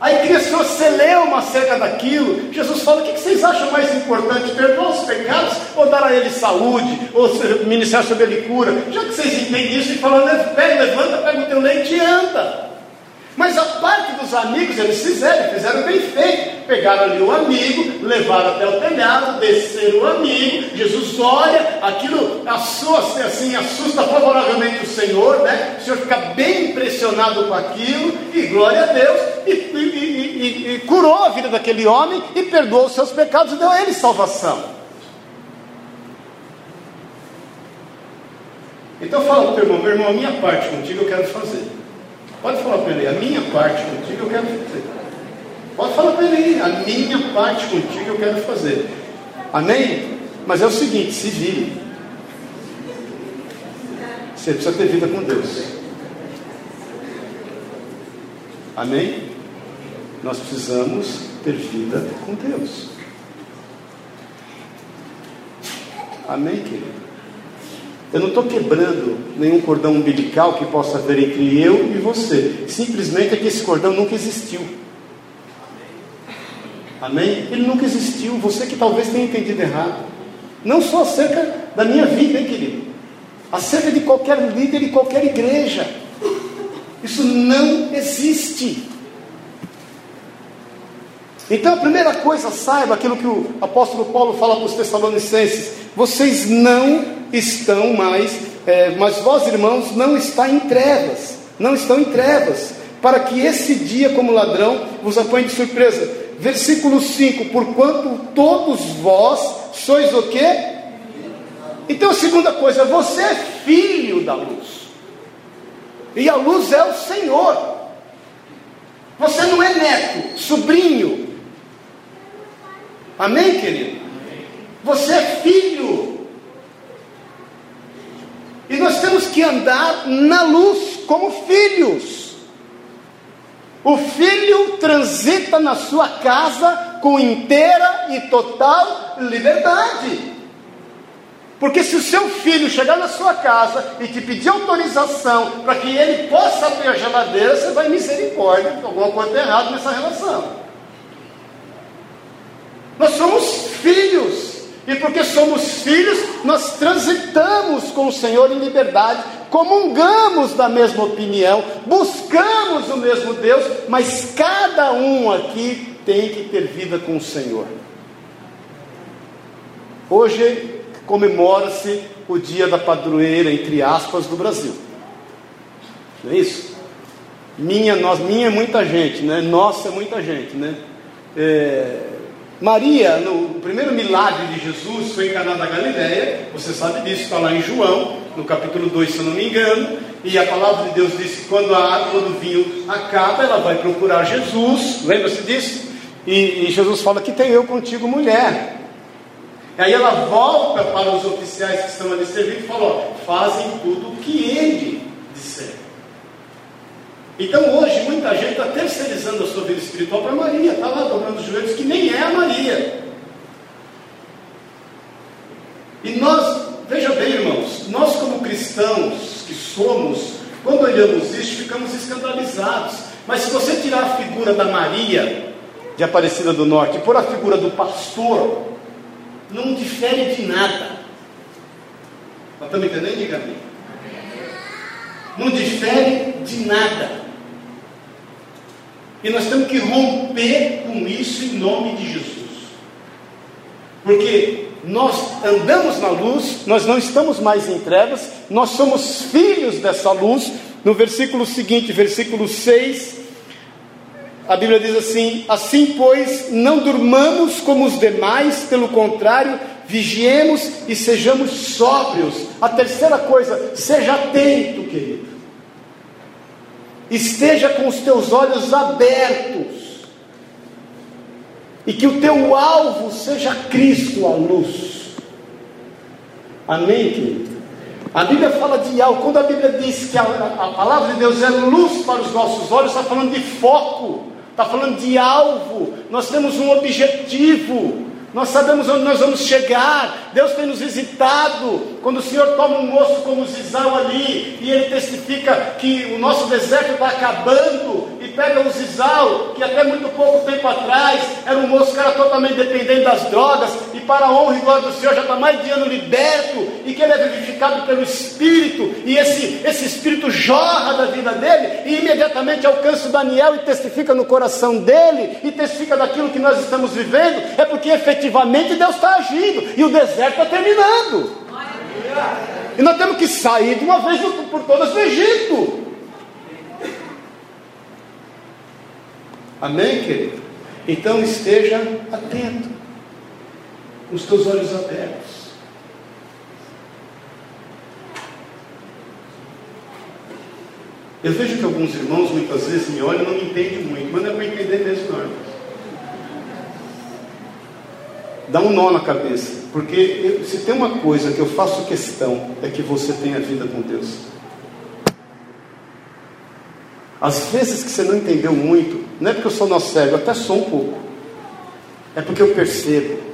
Aí criança você uma acerca daquilo. Jesus fala: o que vocês acham mais importante? Perdoar os pecados ou dar a ele saúde? Ou ministrar sobre ele cura? Já que vocês entendem isso, e falam: pega, levanta, pega o teu leite e anda. Mas a parte dos amigos eles fizeram, fizeram bem feito. Pegaram ali o amigo, levaram até o telhado, desceram o amigo. Jesus olha, aquilo assusta, assim, assusta favoravelmente o Senhor, né? O Senhor fica bem impressionado com aquilo, e glória a Deus, e, e, e, e curou a vida daquele homem e perdoou os seus pecados e deu a ele salvação. Então fala para o teu irmão, meu irmão, a minha parte contigo eu quero fazer. Pode falar para ele, a minha parte contigo eu quero fazer. Pode falar para ele, a minha parte contigo eu quero fazer. Amém? Mas é o seguinte, se vire. Você precisa ter vida com Deus. Amém? Nós precisamos ter vida com Deus. Amém, querido? Eu não estou quebrando nenhum cordão umbilical que possa haver entre eu e você. Simplesmente é que esse cordão nunca existiu. Amém? Ele nunca existiu. Você que talvez tenha entendido errado. Não só acerca da minha vida, hein, querido? Acerca de qualquer líder e qualquer igreja. Isso não existe. Então a primeira coisa, saiba aquilo que o apóstolo Paulo fala para os Tessalonicenses: vocês não estão mais, é, mas vós irmãos não está em trevas, não estão em trevas, para que esse dia como ladrão vos apanhe de surpresa. Versículo 5: Porquanto todos vós sois o quê? Então a segunda coisa, você é filho da luz. E a luz é o Senhor. Você não é neto, sobrinho. Amém, querido? Você é filho. E nós temos que andar na luz como filhos. O filho transita na sua casa com inteira e total liberdade. Porque se o seu filho chegar na sua casa e te pedir autorização para que ele possa abrir a geladeira, você vai misericórdia, alguma coisa errada nessa relação. Nós somos filhos. E porque somos filhos, nós transitamos com o Senhor em liberdade, comungamos da mesma opinião, buscamos o mesmo Deus, mas cada um aqui tem que ter vida com o Senhor. Hoje comemora-se o dia da padroeira, entre aspas, do Brasil. Não é isso? Minha, nós, minha é muita gente, né? Nossa é muita gente, né? É, Maria, no primeiro milagre de Jesus, foi em Caná da Galileia, você sabe disso, está lá em João, no capítulo 2, se eu não me engano, E a palavra de Deus diz que quando, a, quando o vinho acaba, ela vai procurar Jesus. Lembra-se disso? E, e Jesus fala que tem eu contigo, mulher. Aí ela volta para os oficiais que estão ali servindo e fala: fazem tudo o que ele disser. Então hoje muita gente está terceirizando a sua vida espiritual para Maria, está lá dobrando os joelhos, que nem é a Maria. E nós, veja bem, irmãos, nós como cristãos que somos, quando olhamos isso, ficamos escandalizados. Mas se você tirar a figura da Maria, de Aparecida do Norte, e pôr a figura do pastor, não difere de nada. Nós estamos entendendo, -me. Não difere de nada. E nós temos que romper com isso em nome de Jesus. Porque nós andamos na luz, nós não estamos mais em trevas, nós somos filhos dessa luz. No versículo seguinte, versículo 6, a Bíblia diz assim: Assim, pois, não durmamos como os demais, pelo contrário, vigiemos e sejamos sóbrios. A terceira coisa, seja atento, querido. Esteja com os teus olhos abertos. E que o teu alvo seja Cristo a luz. Amém, querido? A Bíblia fala de algo. Quando a Bíblia diz que a, a palavra de Deus é luz para os nossos olhos, está falando de foco, está falando de alvo. Nós temos um objetivo. Nós sabemos onde nós vamos chegar. Deus tem nos visitado. Quando o Senhor toma um moço como Zizal ali, e ele testifica que o nosso deserto está acabando, e pega o Zizal, que até muito pouco tempo atrás era um moço que era totalmente dependente das drogas, para a honra e glória do Senhor já está mais de ano liberto, e que ele é vivificado pelo Espírito, e esse, esse Espírito jorra da vida dele, e imediatamente alcança o Daniel e testifica no coração dele, e testifica daquilo que nós estamos vivendo, é porque efetivamente Deus está agindo, e o deserto está terminando. E nós temos que sair de uma vez por todas do Egito. Amém, querido? Então esteja atento, os teus olhos abertos. Eu vejo que alguns irmãos muitas vezes me olham e não me entendem muito, mas não é para entender mesmo, não dá um nó na cabeça, porque eu, se tem uma coisa que eu faço questão é que você tenha vida com Deus. Às vezes que você não entendeu muito, não é porque eu sou nosso cego, até sou um pouco, é porque eu percebo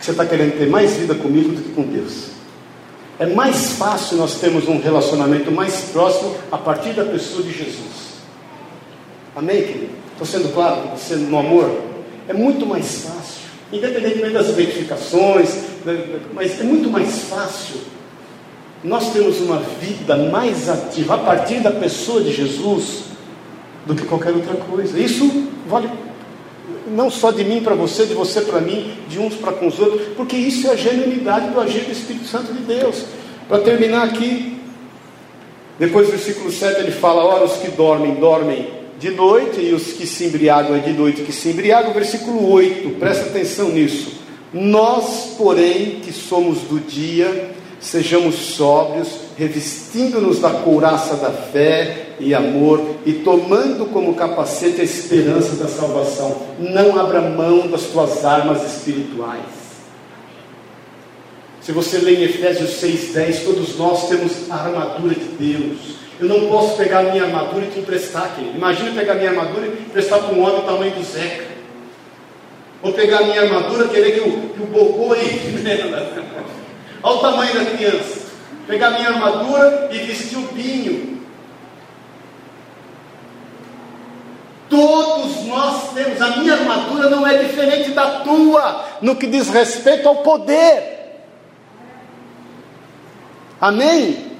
que você está querendo ter mais vida comigo do que com Deus. É mais fácil nós termos um relacionamento mais próximo a partir da pessoa de Jesus. Amém, querido? Estou sendo claro com você no amor? É muito mais fácil independentemente das identificações, mas é muito mais fácil nós temos uma vida mais ativa a partir da pessoa de Jesus do que qualquer outra coisa. Isso vale não só de mim para você, de você para mim, de uns para com os outros, porque isso é a genuinidade do agir do Espírito Santo de Deus. Para terminar aqui, depois do versículo 7 ele fala: Ora, os que dormem, dormem de noite, e os que se embriagam é de noite que se embriagam. Versículo 8, presta atenção nisso. Nós, porém, que somos do dia, sejamos sóbrios, revestindo-nos da couraça da fé e amor, e tomando como capacete a esperança da salvação. Não abra mão das tuas armas espirituais. Se você lê em Efésios 6,10, todos nós temos a armadura de Deus. Eu não posso pegar a minha armadura e te emprestar, querido. Imagina pegar a minha armadura e emprestar para um homem do tamanho do Zeca. Ou pegar a minha armadura e querer que o, que o bocô aí. Olha o tamanho da criança. Pegar a minha armadura e vestir o binho. Todos nós temos, a minha armadura não é diferente da tua, no que diz respeito ao poder. Amém?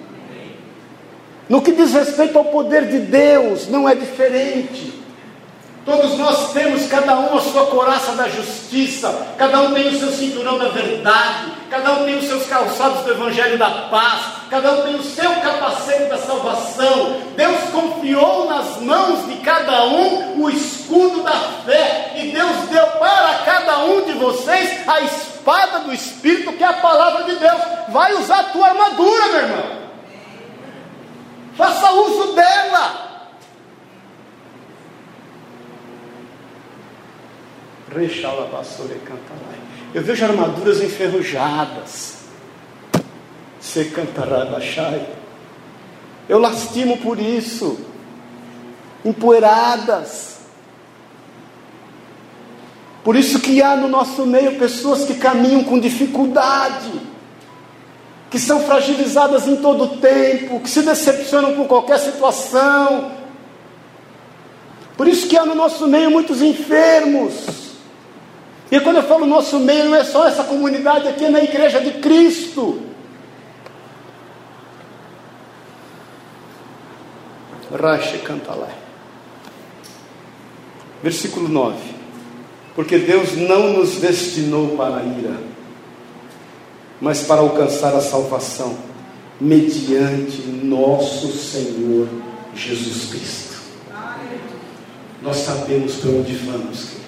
No que diz respeito ao poder de Deus, não é diferente. Todos nós temos, cada um, a sua coraça da justiça, cada um tem o seu cinturão da verdade, cada um tem os seus calçados do evangelho da paz, cada um tem o seu capacete da salvação. Deus confiou nas mãos de cada um o escudo da fé, e Deus deu para cada um de vocês a espada do Espírito, que é a palavra de Deus. Vai usar a tua armadura, meu irmão. faça uso dela. Eu vejo armaduras enferrujadas. Se cantará baixai. Eu lastimo por isso. Empoeiradas. Por isso que há no nosso meio pessoas que caminham com dificuldade, que são fragilizadas em todo o tempo, que se decepcionam com qualquer situação. Por isso que há no nosso meio muitos enfermos. E quando eu falo nosso meio, não é só essa comunidade aqui, é na igreja de Cristo. Rache canta lá. Versículo 9. Porque Deus não nos destinou para a ira, mas para alcançar a salvação, mediante nosso Senhor Jesus Cristo. Nós sabemos para onde vamos, querido.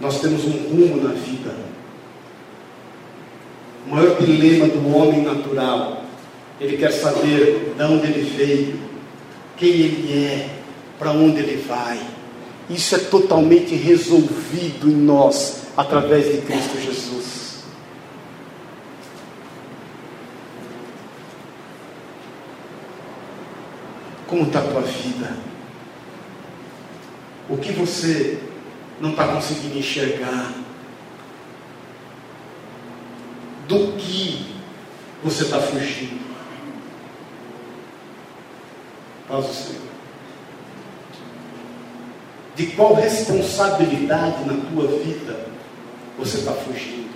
Nós temos um rumo na vida. O maior dilema do homem natural, ele quer saber de onde ele veio, quem ele é, para onde ele vai. Isso é totalmente resolvido em nós através de Cristo Jesus. Como está a tua vida? O que você não está conseguindo enxergar do que você está fugindo. Paz o Senhor. De qual responsabilidade na tua vida você está fugindo?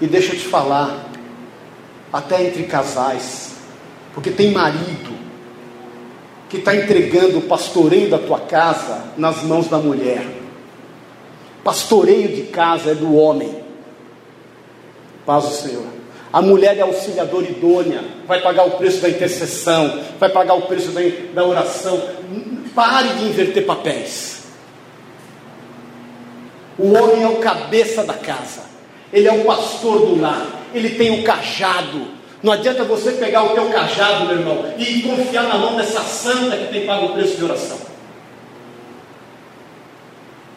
E deixa eu te falar, até entre casais, porque tem marido que está entregando o pastoreio da tua casa nas mãos da mulher. Pastoreio de casa é do homem. Paz do Senhor. A mulher é auxiliadora idônea, vai pagar o preço da intercessão, vai pagar o preço da, da oração. Pare de inverter papéis. O homem é o cabeça da casa, ele é o pastor do lar, ele tem o cajado, não adianta você pegar o teu cajado, meu irmão, e confiar na mão dessa santa que tem pago o preço de oração.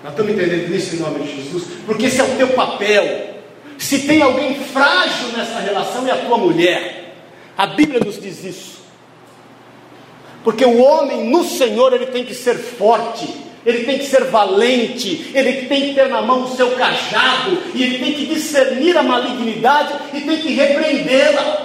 Nós estamos entendendo isso em nome de Jesus? Porque esse é o teu papel. Se tem alguém frágil nessa relação, é a tua mulher. A Bíblia nos diz isso. Porque o homem no Senhor, ele tem que ser forte, ele tem que ser valente, ele tem que ter na mão o seu cajado, e ele tem que discernir a malignidade e tem que repreendê-la.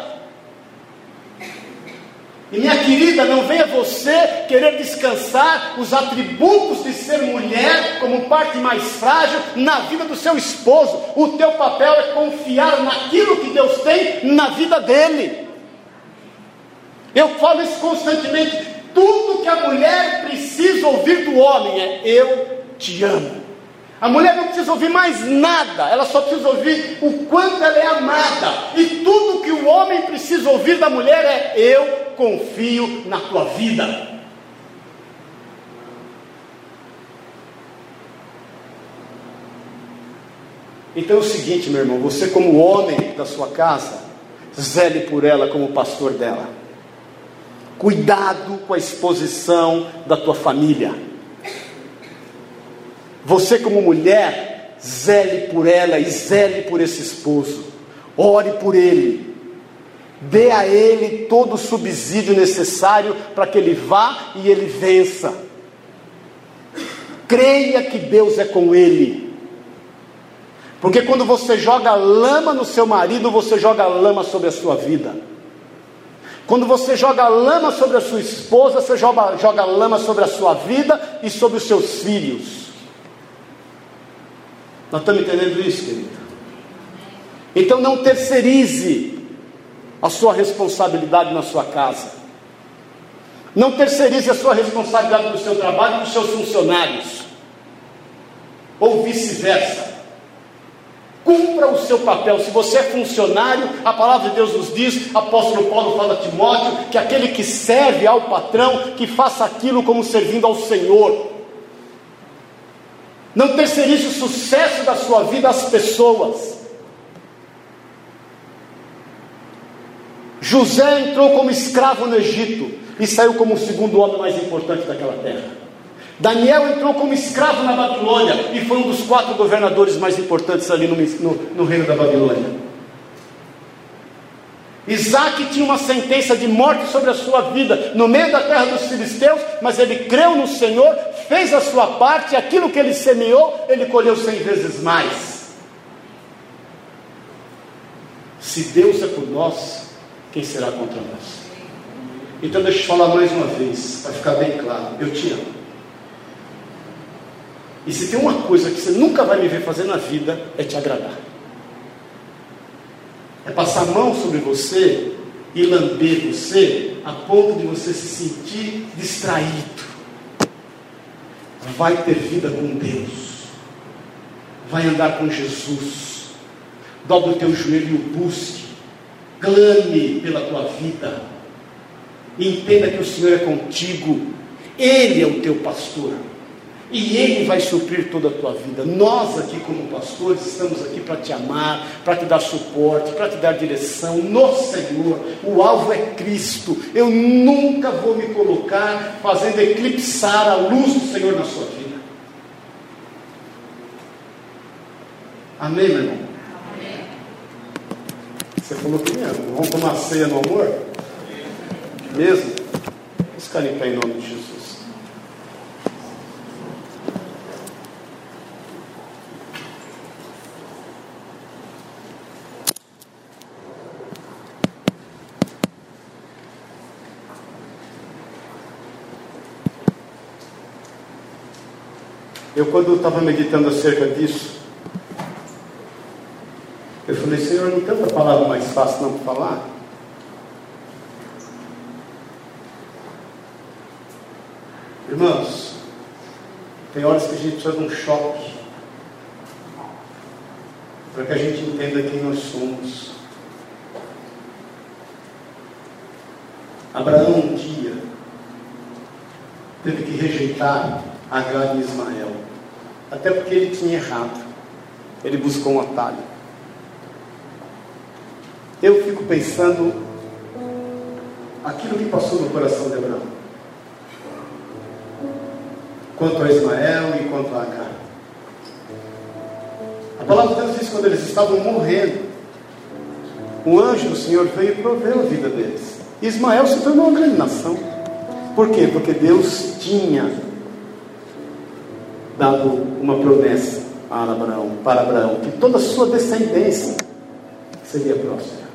E minha querida, não venha você querer descansar os atributos de ser mulher como parte mais frágil na vida do seu esposo. O teu papel é confiar naquilo que Deus tem na vida dele. Eu falo isso constantemente. Tudo que a mulher precisa ouvir do homem é: Eu te amo. A mulher não precisa ouvir mais nada, ela só precisa ouvir o quanto ela é amada. E tudo que o homem precisa ouvir da mulher é: Eu confio na tua vida. Então é o seguinte, meu irmão, você como homem da sua casa, zele por ela como pastor dela. Cuidado com a exposição da tua família. Você, como mulher, zele por ela e zele por esse esposo. Ore por ele. Dê a ele todo o subsídio necessário para que ele vá e ele vença. Creia que Deus é com ele. Porque quando você joga lama no seu marido, você joga lama sobre a sua vida. Quando você joga lama sobre a sua esposa, você joga, joga lama sobre a sua vida e sobre os seus filhos. Nós estamos entendendo isso, querido? Então não terceirize a sua responsabilidade na sua casa. Não terceirize a sua responsabilidade no seu trabalho e nos seus funcionários. Ou vice-versa. Cumpra o seu papel. Se você é funcionário, a palavra de Deus nos diz, apóstolo Paulo fala a Timóteo, que aquele que serve ao patrão, que faça aquilo como servindo ao Senhor. Não terceirize o sucesso da sua vida às pessoas. José entrou como escravo no Egito e saiu como o segundo homem mais importante daquela terra. Daniel entrou como escravo na Babilônia e foi um dos quatro governadores mais importantes ali no, no, no reino da Babilônia. Isaac tinha uma sentença de morte sobre a sua vida no meio da terra dos filisteus, mas ele creu no Senhor, fez a sua parte, e aquilo que ele semeou, ele colheu cem vezes mais. Se Deus é por nós, quem será contra nós? Então deixa eu falar mais uma vez, para ficar bem claro, eu te amo. E se tem uma coisa que você nunca vai me ver fazer na vida, é te agradar é passar a mão sobre você e lamber você a ponto de você se sentir distraído. Vai ter vida com Deus, vai andar com Jesus. Dobre o teu joelho e o busque, clame pela tua vida. Entenda que o Senhor é contigo, Ele é o teu pastor. E Ele vai suprir toda a tua vida. Nós, aqui, como pastores, estamos aqui para te amar, para te dar suporte, para te dar direção no Senhor. O alvo é Cristo. Eu nunca vou me colocar fazendo eclipsar a luz do Senhor na sua vida. Amém, meu irmão? Amém. Você falou que mesmo. Vamos tomar ceia no amor? Mesmo? Vamos ficar em pé em nome de Jesus. Eu, quando estava meditando acerca disso, eu falei, Senhor, não tem palavra mais fácil não para falar? Irmãos, tem horas que a gente precisa de um choque para que a gente entenda quem nós somos. Abraão um dia teve que rejeitar Agar e Ismael. Até porque ele tinha errado. Ele buscou um atalho. Eu fico pensando aquilo que passou no coração de Abraão. Quanto a Ismael e quanto a Agar. A palavra de Deus diz que quando eles estavam morrendo, o anjo do Senhor veio e proveu a vida deles. Ismael se tornou uma grande nação. Por quê? Porque Deus tinha dado uma promessa a Abraão, para Abraão, que toda a sua descendência seria próspera.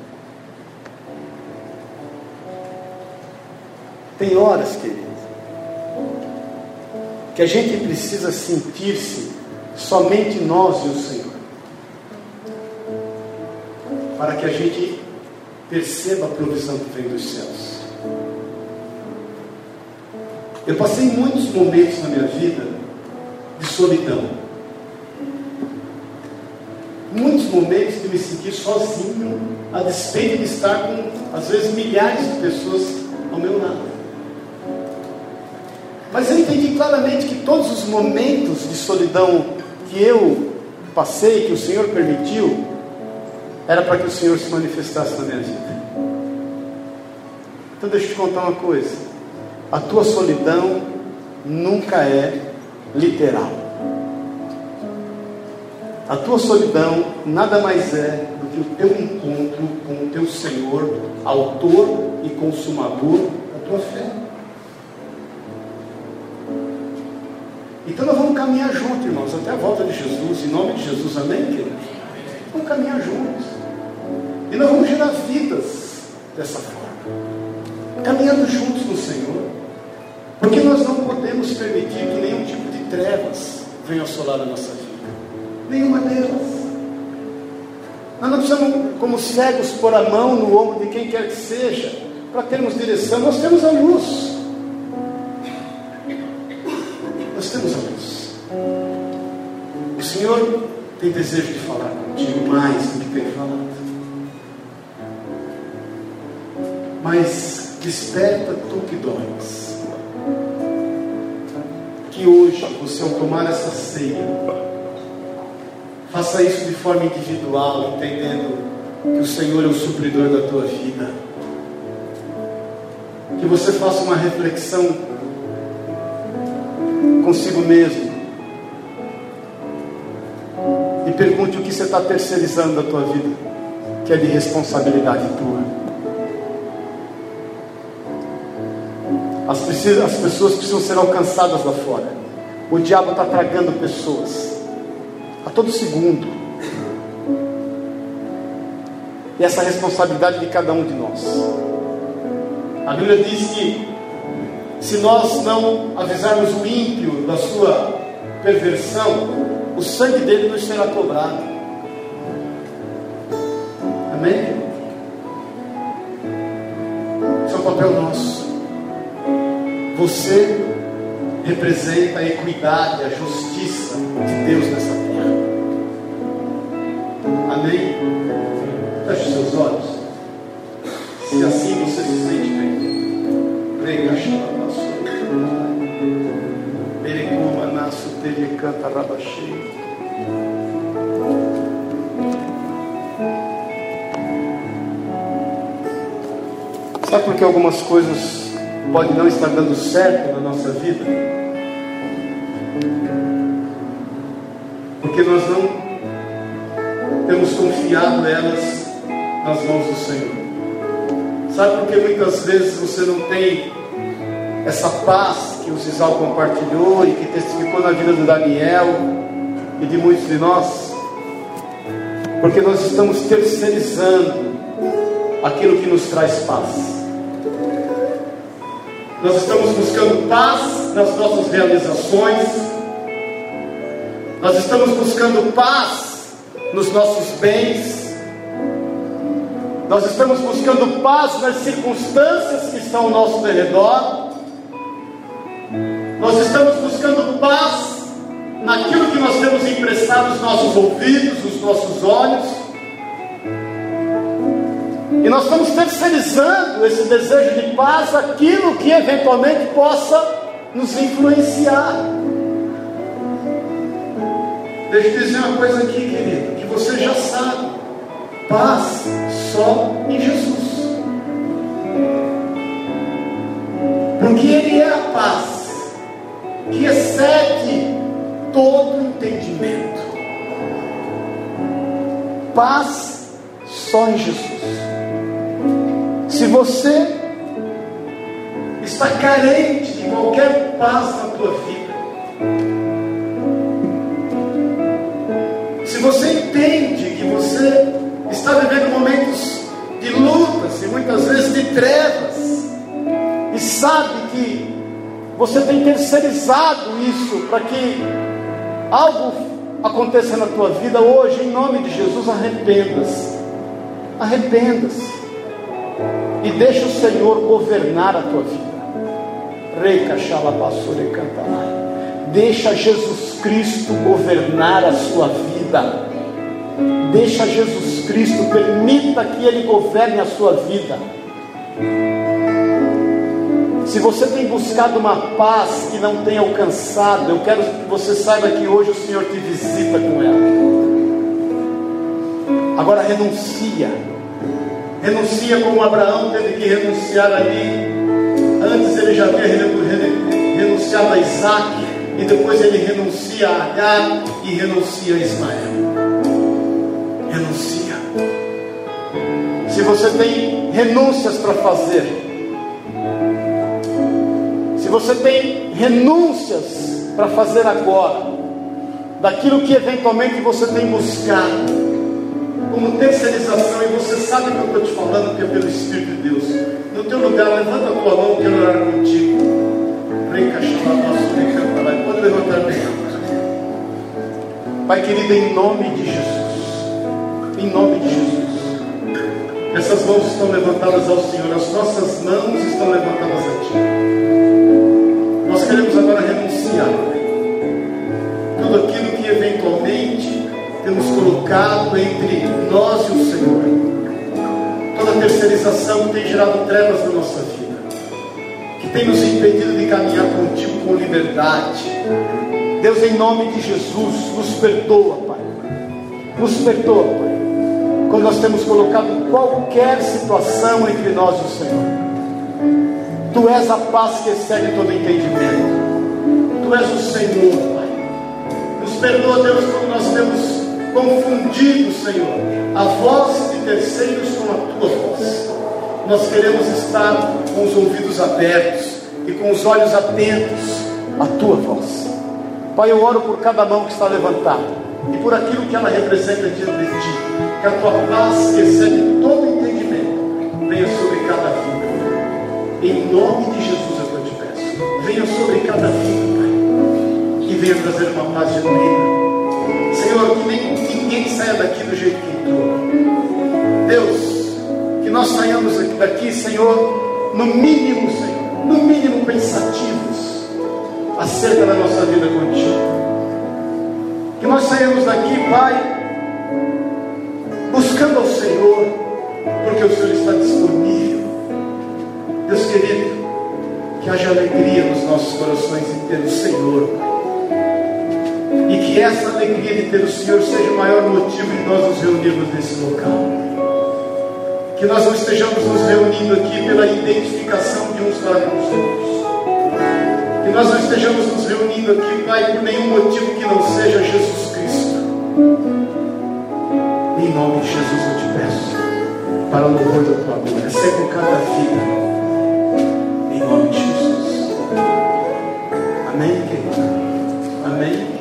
Tem horas, queridos, que a gente precisa sentir-se somente nós e o Senhor, para que a gente perceba a provisão que vem dos céus. Eu passei muitos momentos na minha vida de solidão. Muitos momentos de me sentir sozinho, a despeito de estar com, às vezes, milhares de pessoas ao meu lado. Mas eu entendi claramente que todos os momentos de solidão que eu passei, que o Senhor permitiu, era para que o Senhor se manifestasse na minha vida. Então deixa eu te contar uma coisa. A tua solidão nunca é literal. A tua solidão nada mais é do que o teu encontro com o teu Senhor, autor e consumador da tua fé. Então nós vamos caminhar juntos, irmãos, até a volta de Jesus, em nome de Jesus, amém, queridos? Vamos caminhar juntos. E nós vamos gerar vidas dessa forma, caminhando juntos no Senhor. Porque nós não podemos permitir que nenhum tipo trevas venha assolar a nossa vida. Nenhuma delas. Nós não precisamos, como cegos, pôr a mão no ombro de quem quer que seja, para termos direção. Nós temos a luz. Nós temos a luz. O Senhor tem desejo de falar contigo mais do que tem falado. Mas desperta tu que dormes que hoje você, ao tomar essa ceia, faça isso de forma individual, entendendo que o Senhor é o supridor da tua vida. que você faça uma reflexão consigo mesmo e pergunte o que você está terceirizando da tua vida, que é de responsabilidade tua. As, as pessoas precisam ser alcançadas lá fora. O diabo está tragando pessoas a todo segundo. E essa responsabilidade de cada um de nós. A Bíblia diz que se nós não avisarmos o ímpio da sua perversão, o sangue dele nos será cobrado. Amém? Esse é o papel nosso. Você representa a equidade, a justiça de Deus nessa terra. Amém? Feche seus olhos. Se assim você se sente bem, prega nasso tele canta. Sabe por que algumas coisas podem não estar dando certo na nossa vida? Porque nós não temos confiado nelas nas mãos do Senhor. Sabe por que muitas vezes você não tem essa paz que o Cisal compartilhou e que testificou na vida do Daniel e de muitos de nós? Porque nós estamos terceirizando aquilo que nos traz paz. Nós estamos buscando paz nas nossas realizações, nós estamos buscando paz nos nossos bens, nós estamos buscando paz nas circunstâncias que estão ao nosso redor. Nós estamos buscando paz naquilo que nós temos emprestado os nossos ouvidos, os nossos olhos. E nós estamos terceirizando esse desejo de paz aquilo que eventualmente possa nos influenciar. Deixa eu dizer uma coisa aqui, querido, que você já sabe. Paz só em Jesus. Porque Ele é a paz que excede todo entendimento. Paz só em Jesus. Se você está carente de qualquer paz na tua vida, se você entende que você está vivendo momentos de lutas e muitas vezes de trevas, e sabe que você tem terceirizado isso para que algo aconteça na tua vida hoje, em nome de Jesus, arrependas-se. Arrependas-se. E deixa o Senhor governar a tua vida. Rei Cachalabasure cantará. Deixa Jesus Cristo governar a sua vida. Deixa Jesus Cristo, permita que Ele governe a sua vida. Se você tem buscado uma paz que não tem alcançado, eu quero que você saiba que hoje o Senhor te visita com ela. Agora renuncia. Renuncia como Abraão teve que renunciar ali. Antes ele já havia renunciado a Isaac. E depois ele renuncia a Agar e renuncia a Ismael renuncia. Se você tem renúncias para fazer, se você tem renúncias para fazer agora, daquilo que eventualmente você tem buscado, como terceirização, e você sabe que eu estou te falando, que é pelo Espírito de Deus. No teu lugar, levanta a tua mão, quero orar contigo. Pode levantar bem. Pai querido, em nome de Jesus em nome de Jesus. Essas mãos estão levantadas ao Senhor, as nossas mãos estão levantadas a Ti. Nós queremos agora renunciar tudo aquilo que eventualmente temos colocado entre nós e o Senhor. Toda terceirização tem gerado trevas na nossa vida, que tem nos impedido de caminhar contigo com liberdade. Deus, em nome de Jesus, nos perdoa, Pai. Nos perdoa, Pai quando nós temos colocado qualquer situação entre nós e o Senhor. Tu és a paz que excede todo entendimento. Tu és o Senhor, Pai. Nos perdoa, Deus, quando nós temos confundido, Senhor, a voz de terceiros com a tua voz. Nós queremos estar com os ouvidos abertos e com os olhos atentos à tua voz. Pai, eu oro por cada mão que está levantada e por aquilo que ela representa diante de ti. Que a tua paz, que excede todo entendimento, venha sobre cada vida. Em nome de Jesus eu te peço. Venha sobre cada vida, Pai. E venha trazer uma paz genuína. Senhor, que nem, ninguém saia daqui do jeito que entrou. Deus, que nós saiamos daqui, Senhor, no mínimo, Senhor, no mínimo pensativos acerca da nossa vida contigo. Que nós saímos daqui, Pai, buscando ao Senhor, porque o Senhor está disponível. Deus querido, que haja alegria nos nossos corações em ter o Senhor, que essa alegria de ter o Senhor seja o maior motivo de nós nos reunirmos nesse local. Que nós não estejamos nos reunindo aqui pela identificação de uns para com os outros. Que nós não estejamos nos reunindo aqui, Pai, por nenhum motivo que não seja Jesus Cristo. Em nome de Jesus eu te peço, para o louvor da tua glória, sempre cada vida. Em nome de Jesus. Amém, querido? Amém?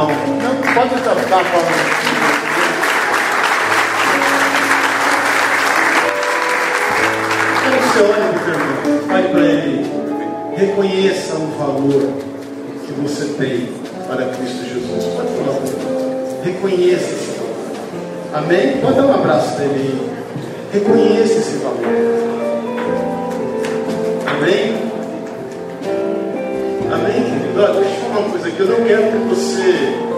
Olha para o teu irmão. Não pode tratar para Quando você olha para o fale para ele. Reconheça o valor que você tem para Cristo Jesus. Pode falar. Reconheça esse valor. Amém? Pode dar um abraço dele. Reconheça esse valor. Amém? Amém, querido? Uma coisa aqui. Eu não quero que você.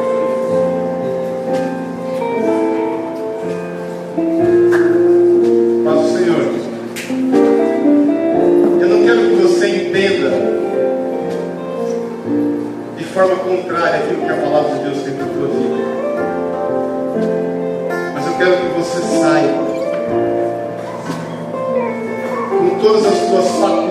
Forma contrária aquilo que a palavra de Deus tem para a tua vida. Mas eu quero que você saiba com todas as suas faculdades